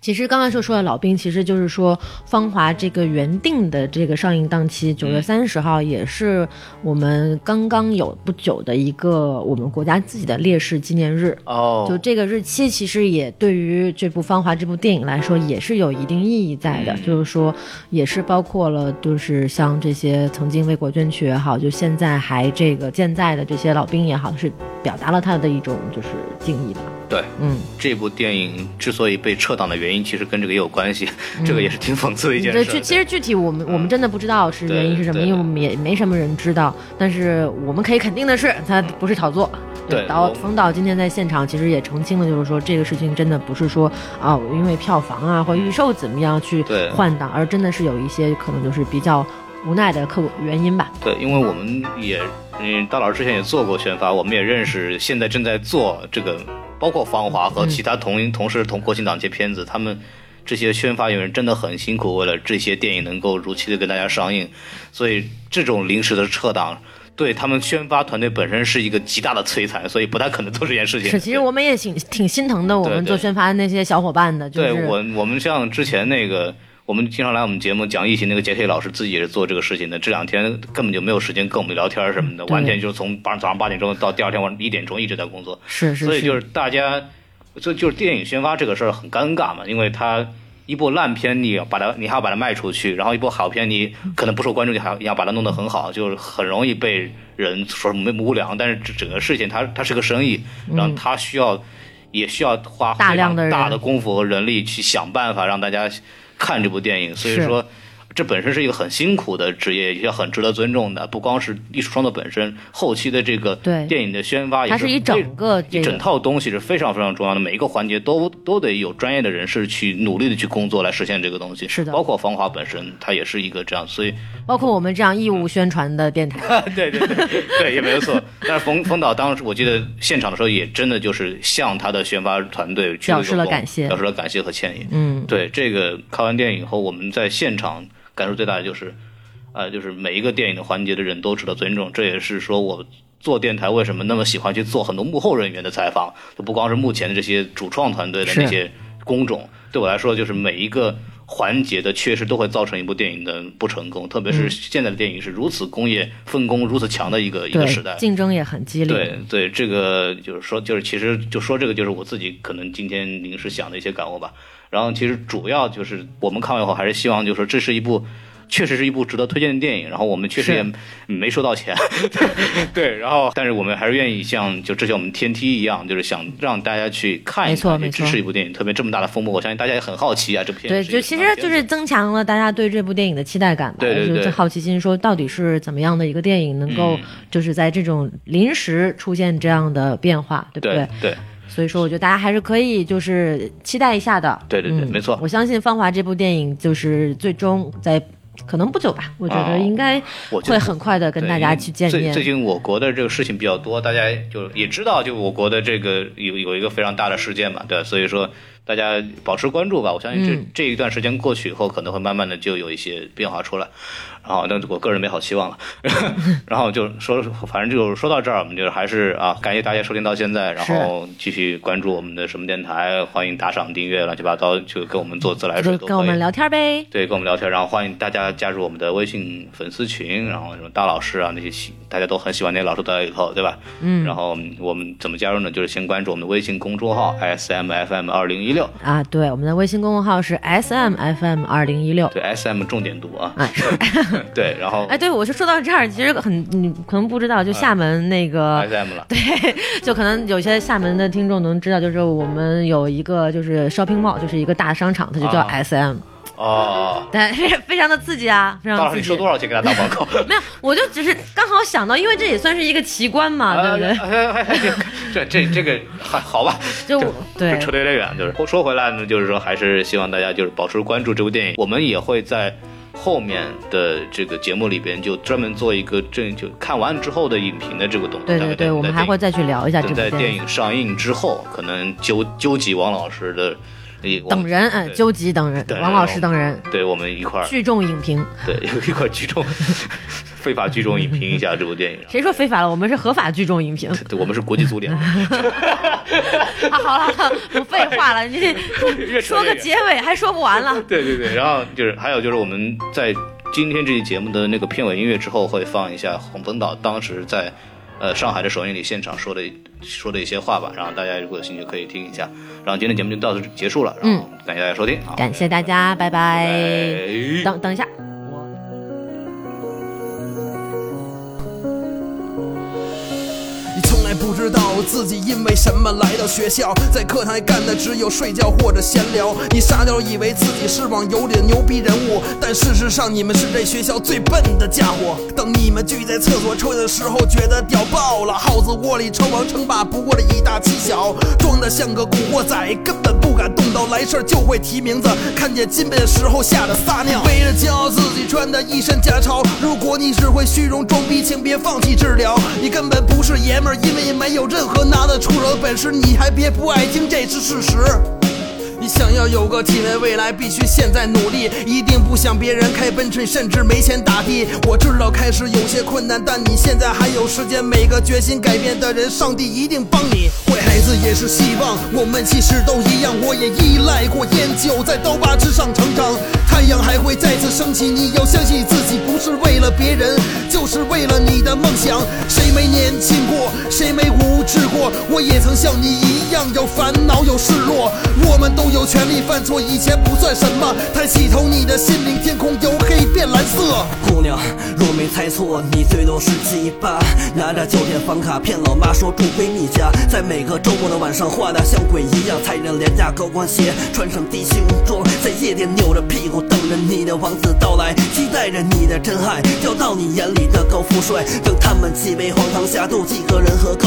其实刚才说说的老兵，其实就是说《芳华》这个原定的这个上映档期，九月三十号，也是我们刚刚有不久的一个我们国家自己的烈士纪念日。哦，就这个日期，其实也对于这部《芳华》这部电影来说，也是有一定意义在的。嗯就是说，也是包括了，就是像这些曾经为国捐躯也好，就现在还这个健在的这些老兵也好，是表达了他的一种就是敬意吧。对，嗯，这部电影之所以被撤档的原因，其实跟这个也有关系，这个也是挺讽刺的一件对，事。具其实具体我们我们真的不知道是原因是什么，因为我们也没什么人知道。但是我们可以肯定的是，它不是炒作。对导我冯导今天在现场其实也澄清了，就是说这个事情真的不是说啊，因为票房啊或预售怎么样去换档，而真的是有一些可能就是比较无奈的客观原因吧。对，因为我们也，嗯，大老师之前也做过宣发，我们也认识现在正在做这个，包括《芳华》和其他同、同时同国庆档接片子，他们这些宣发人员真的很辛苦，为了这些电影能够如期的跟大家上映，所以这种临时的撤档。对他们宣发团队本身是一个极大的摧残，所以不太可能做这件事情。是，其实我们也挺挺心疼的，我们做宣发的那些小伙伴的，就是对我，我们像之前那个，我们经常来我们节目讲疫情那个杰克老师自己也是做这个事情的，这两天根本就没有时间跟我们聊天什么的，完全就是从八早上八点钟到第二天晚上一点钟一直在工作，是是所以就是大家，这就是电影宣发这个事儿很尴尬嘛，因为它。一部烂片，你要把它，你还要把它卖出去，然后一部好片，你可能不受关注，你还要你要把它弄得很好，就是很容易被人说没无良。但是这整个事情它它是个生意，然后它需要、也需要花大量的大的功夫和人力去想办法让大家看这部电影，所以说。这本身是一个很辛苦的职业，也很值得尊重的。不光是艺术创作本身，后期的这个对电影的宣发也它是一整个这一整套东西是非常非常重要的，每一个环节都都得有专业的人士去努力的去工作来实现这个东西。是的包括《芳华》本身，它也是一个这样，所以包括我们这样义务宣传的电台，对对对对，也没有错。但是冯冯导当时我记得现场的时候，也真的就是向他的宣发团队鞠表示了感谢表示了感谢和歉意。嗯，对这个看完电影以后，我们在现场感受最大的就是，呃，就是每一个电影的环节的人都值得尊重。这也是说我做电台为什么那么喜欢去做很多幕后人员的采访，就不光是目前的这些主创团队的那些工种，对我来说就是每一个。环节的缺失都会造成一部电影的不成功，特别是现在的电影是如此工业分工如此强的一个一个时代，，竞争也很激烈。对对，这个就是说，就是其实就说这个就是我自己可能今天临时想的一些感悟吧。然后其实主要就是我们看完以后还是希望，就是说这是一部。确实是一部值得推荐的电影，然后我们确实也没收到钱，对，然后但是我们还是愿意像就之前我们天梯一样，就是想让大家去看一看，没错没错去支持一部电影，特别这么大的风波，我相信大家也很好奇啊，这部片对，就其实就是增强了大家对这部电影的期待感吧，对对对。就是好奇心，说到底是怎么样的一个电影能够嗯。就是在这种临时出现这样的变化，对不对？对所以说，我觉得大家还是可以就是期待一下的。对对对嗯没错我相信《芳华》这部电影就是最终在可能不久吧，我觉得哦应该会很快的跟大家去见面最最。近我国的这个事情比较多，大家就也知道，就我国的这个有有一个非常大的事件嘛，对，所以说大家保持关注吧。我相信这、嗯这一段时间过去以后，可能会慢慢的就有一些变化出来。然后，但我个人没好期望了。然后就说，反正就说到这儿，我们就是还是啊，感谢大家收听到现在，然后继续关注我们的什么电台，欢迎打赏、订阅，乱七八糟，就跟我们做自来水。跟我们聊天呗。对，跟我们聊天，然后欢迎大家加入我们的微信粉丝群，然后什么大老师啊那些喜大家都很喜欢那些老师都在里头，对吧？嗯然后我们怎么加入呢？就是先关注我们的微信公众号 S M F M 二零一六，啊，对，我们的微信公众号是 S M F M 二零一六。对 S M 重点读啊，对，然后哎，对，我是说到这儿，其实很你可能不知道，就厦门那个 对，就可能有些厦门的听众能知道，就是我们有一个就是 shopping mall，就是一个大商场，它就叫啊 SM，、哦，对，非常的刺激啊，非常刺激你收。多少钱给他打广告？没有，我就只是刚好想到，因为这也算是一个奇观嘛，对不对？这这这个还好吧？就对扯得有点远，就是说回来呢，就是说还是希望大家就是保持关注这部电影，我们也会在后面的这个节目里边就专门做一个正就看完之后的影评的这个东西。对对对，我们还会再去聊一下这等在电影。上映之后，可能纠纠集王老师的等人，嗯，纠集等人，王老师等人，对我们一块儿聚众影评。对一块聚众非法聚众影评一下这部电影。谁说非法了？我们是合法聚众影评。对，我们是国际足联。啊，好了好了，不废话了，你 说个结尾还说不完了。对对对，然后就是还有就是我们在今天这期节目的那个片尾音乐之后会放一下洪峰岛当时在呃上海的首映礼现场说的说的一些话吧，然后大家如果有兴趣可以听一下。然后今天节目就到此结束了，然后感谢大家收听，好，感谢大家，拜拜。拜等等一下。来不知道自己因为什么来到学校，在课堂干的只有睡觉或者闲聊。你傻屌以为自己是网游里的牛逼人物，但事实上你们是这学校最笨的家伙。等你们聚在厕所抽烟的时候，觉得屌爆了。耗子窝里称王称霸，不过这以大欺小，装的像个古惑仔，根本到，来事儿就会提名字。看见金杯的时候吓得撒尿，为了骄傲自己穿的一身假钞。如果你只会虚荣装逼，请别放弃治疗。你根本不是爷们儿，因为没有任何拿得出手的本事。你还别不爱听，这是事实。想要有个体面未来，必须现在努力。一定不想别人开奔驰，甚至没钱打的。我知道开始有些困难，但你现在还有时间。每个决心改变的人，上帝一定帮你。坏孩子也是希望，我们其实都一样。我也依赖过烟酒，在刀疤之上成长。太阳还会再次升起，你要相信自己，不是为了别人，就是为了你的梦想。谁没年轻过，谁没无知过？我也曾像你一样有烦恼有失落。我们都有权利犯错，以前不算什么。抬起头，你的心灵天空由黑变蓝色。姑娘，若没猜错，你最多十七八，拿着酒店房卡骗老妈说住闺蜜家，在每个周末的晚上画的像鬼一样，踩着廉价高跟鞋，穿上低胸装，在夜店扭着屁股等着你的王子到来，期待着你的真爱掉到你眼里的高富帅。等他们几杯黄汤下肚，几个人喝够，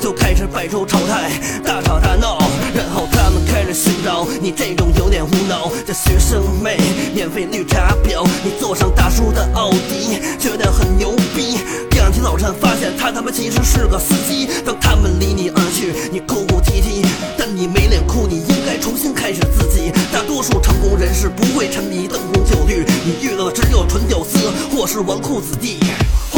就开始摆出丑态，大吵大闹，然后他们开始寻找你这种有点无脑的学生妹，免费绿茶婊，你坐上大叔的奥迪，觉得很牛逼。第二天早晨发现他他妈其实是个司机。当他们离你而去，你哭哭啼啼，但你没脸哭，你应该重新开始自己。大多数成功人士不会沉迷灯红酒绿，你遇到的只有纯屌丝或是纨绔子弟。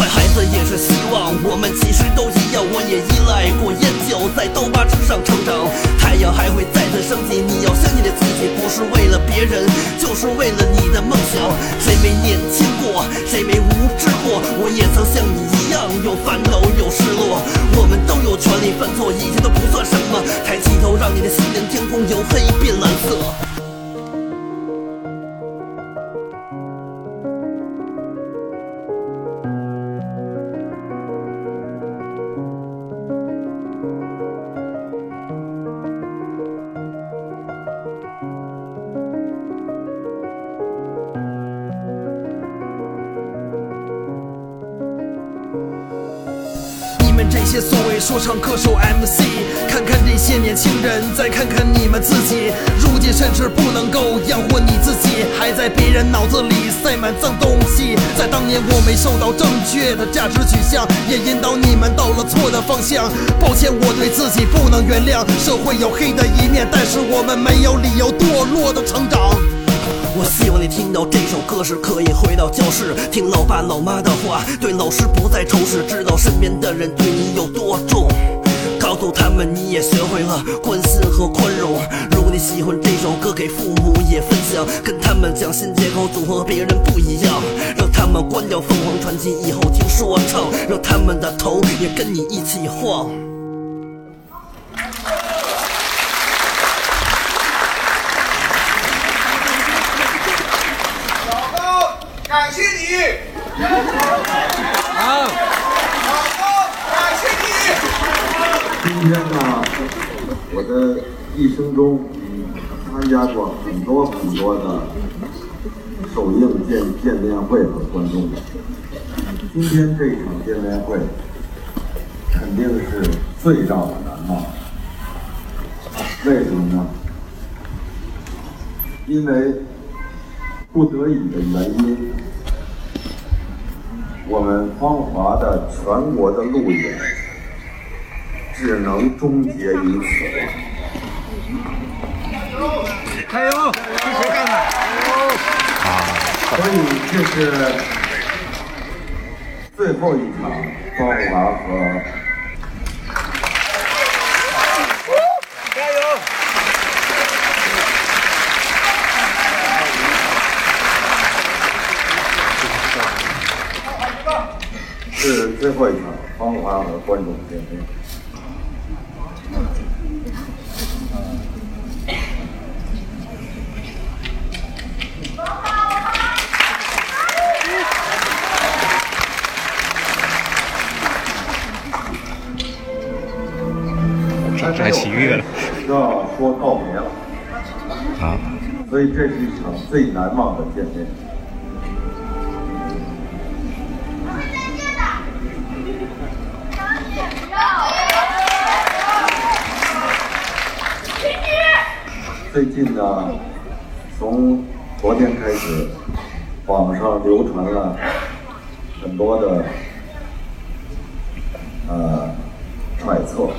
坏孩子也是希望，我们其实都一样。我也依赖过烟酒，在刀疤之上成长。太阳还会再次升起，你要相信你自己，不是为了别人，就是为了你的梦想。谁没年轻过，谁没无知过？我也曾像你一样有烦恼有失落。我们都有权利犯错，一切都不算什么。抬起头，受到正确的价值取向，也引导你们到了错的方向。抱歉，我对自己不能原谅，社会有黑的一面，但是我们没有理由堕落的成长。我希望你听到这首歌时，可以回到教室，听老爸老妈的话，对老师不再仇视，知道身边的人对你有多重。他们，你也学会了关心和宽容。如果你喜欢这首歌，给父母也分享，跟他们讲新街口总和别人不一样，让他们关掉凤凰传奇以后听说唱，让他们的头也跟你一起晃。老高，感谢你。好，老高，感谢你。今今天呢，我的一生中参加过很多很多的首映见见面会和观众。今天这场见面会肯定是最让我难忘。为什么呢？因为不得已的原因，我们芳华的全国的路演只能终结于此。加油！继续干干！所以这是最后一场芳华和加油！是最后一场芳华和观众见面。最难忘的见面。最近呢，从昨天开始，网上流传了很多的呃揣测，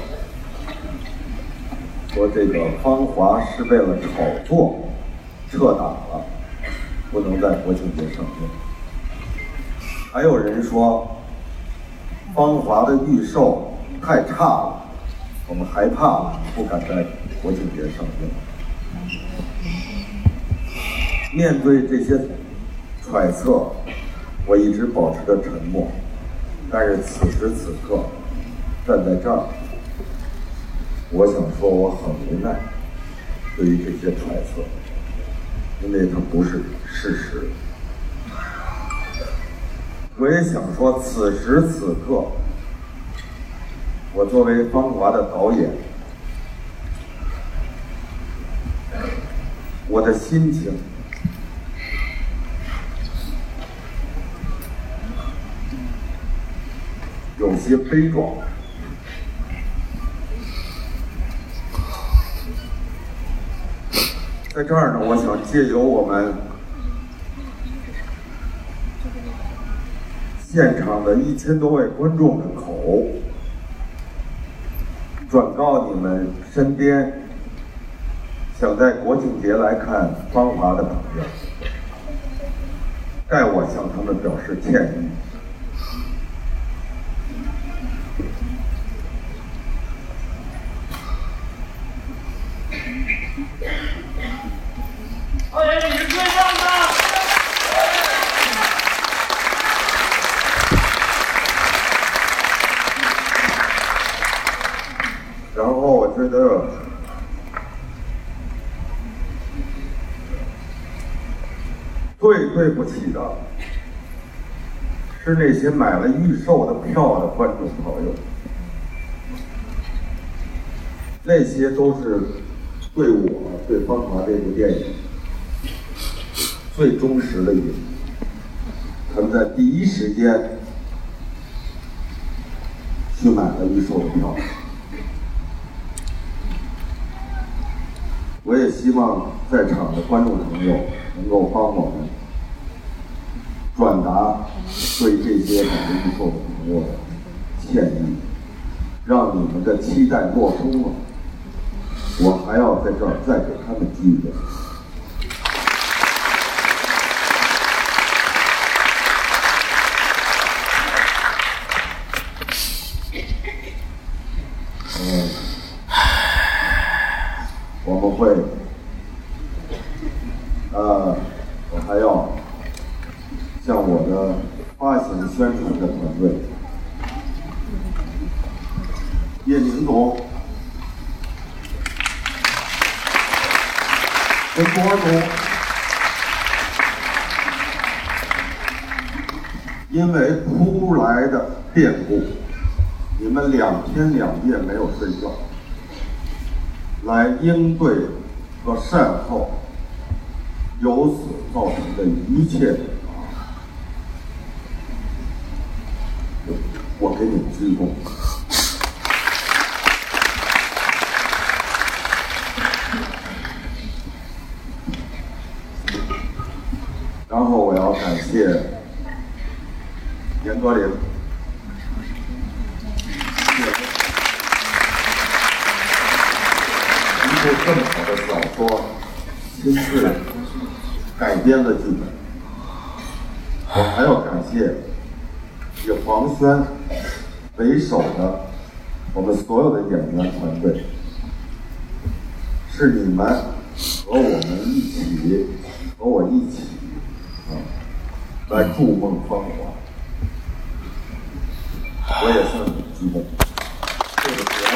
说这个芳华是为了炒作撤档，在国庆节上映。还有人说，芳华的预售太差了，我们害怕，不敢在国庆节上映。面对这些揣测，我一直保持着沉默。但是此时此刻，站在这儿，我想说我很无奈，对于这些揣测，因为它不是事实。我也想说，此时此刻，我作为《芳华》的导演，我的心情有些悲壮。在这儿呢，我想借由我们现场的一千多位观众的口，转告你们身边想在国庆节来看《芳华》的朋友，代我向他们表示歉意。然后我觉得，最对不起的是那些买了预售的票的观众朋友，那些都是对我对《芳华》这部电影最忠实的影迷，他们在第一时间去买了预售的票。我也希望在场的观众朋友能够帮我们万达对这些感觉不错的朋友的歉意，让你们的期待落空了。我还要在这儿再给他们机会。嗯，我们会，呃，我还要向我的发行宣传的团队，叶宁总，跟波总，因为突来的变故，你们两天两夜没有睡觉。来应对和善后由此造成的一切我还要感谢以黄轩为首的我们所有的演员团队，是你们和我们一起，和我一起啊，来筑梦芳华。我也向你们鞠躬，对不起啊。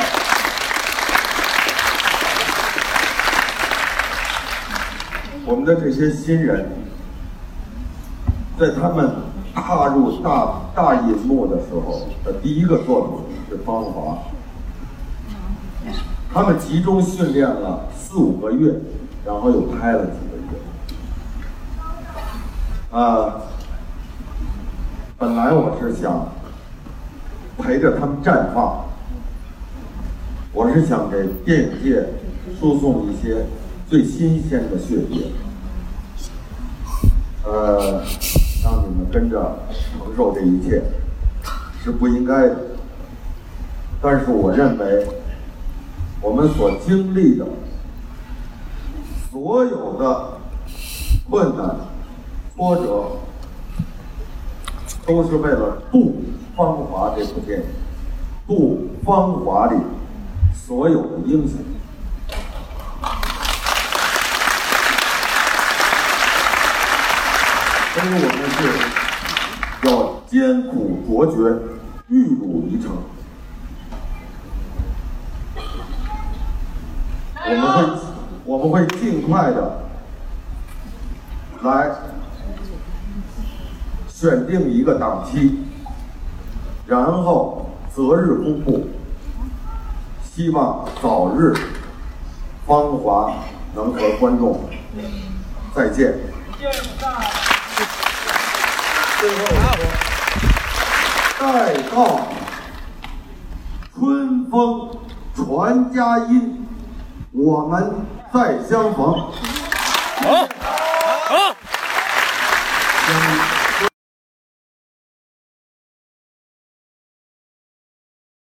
我们的这些新人，在他们踏入大大银幕的时候的第一个作品是《芳华》，他们集中训练了四五个月，然后又拍了几个月。啊，本来我是想陪着他们绽放，我是想给电影界输送一些最新鲜的血液，呃，让你们跟着承受这一切是不应该的。但是我认为，我们所经历的所有的困难、挫折，都是为了《度芳华》这部电影，度芳华里所有的英雄。所以我们是要艰苦卓绝，玉汝于成。我们会我们会尽快的来选定一个档期，然后择日公布。希望早日芳华能和观众再见。最后再到春风传佳音。我们再相逢。好。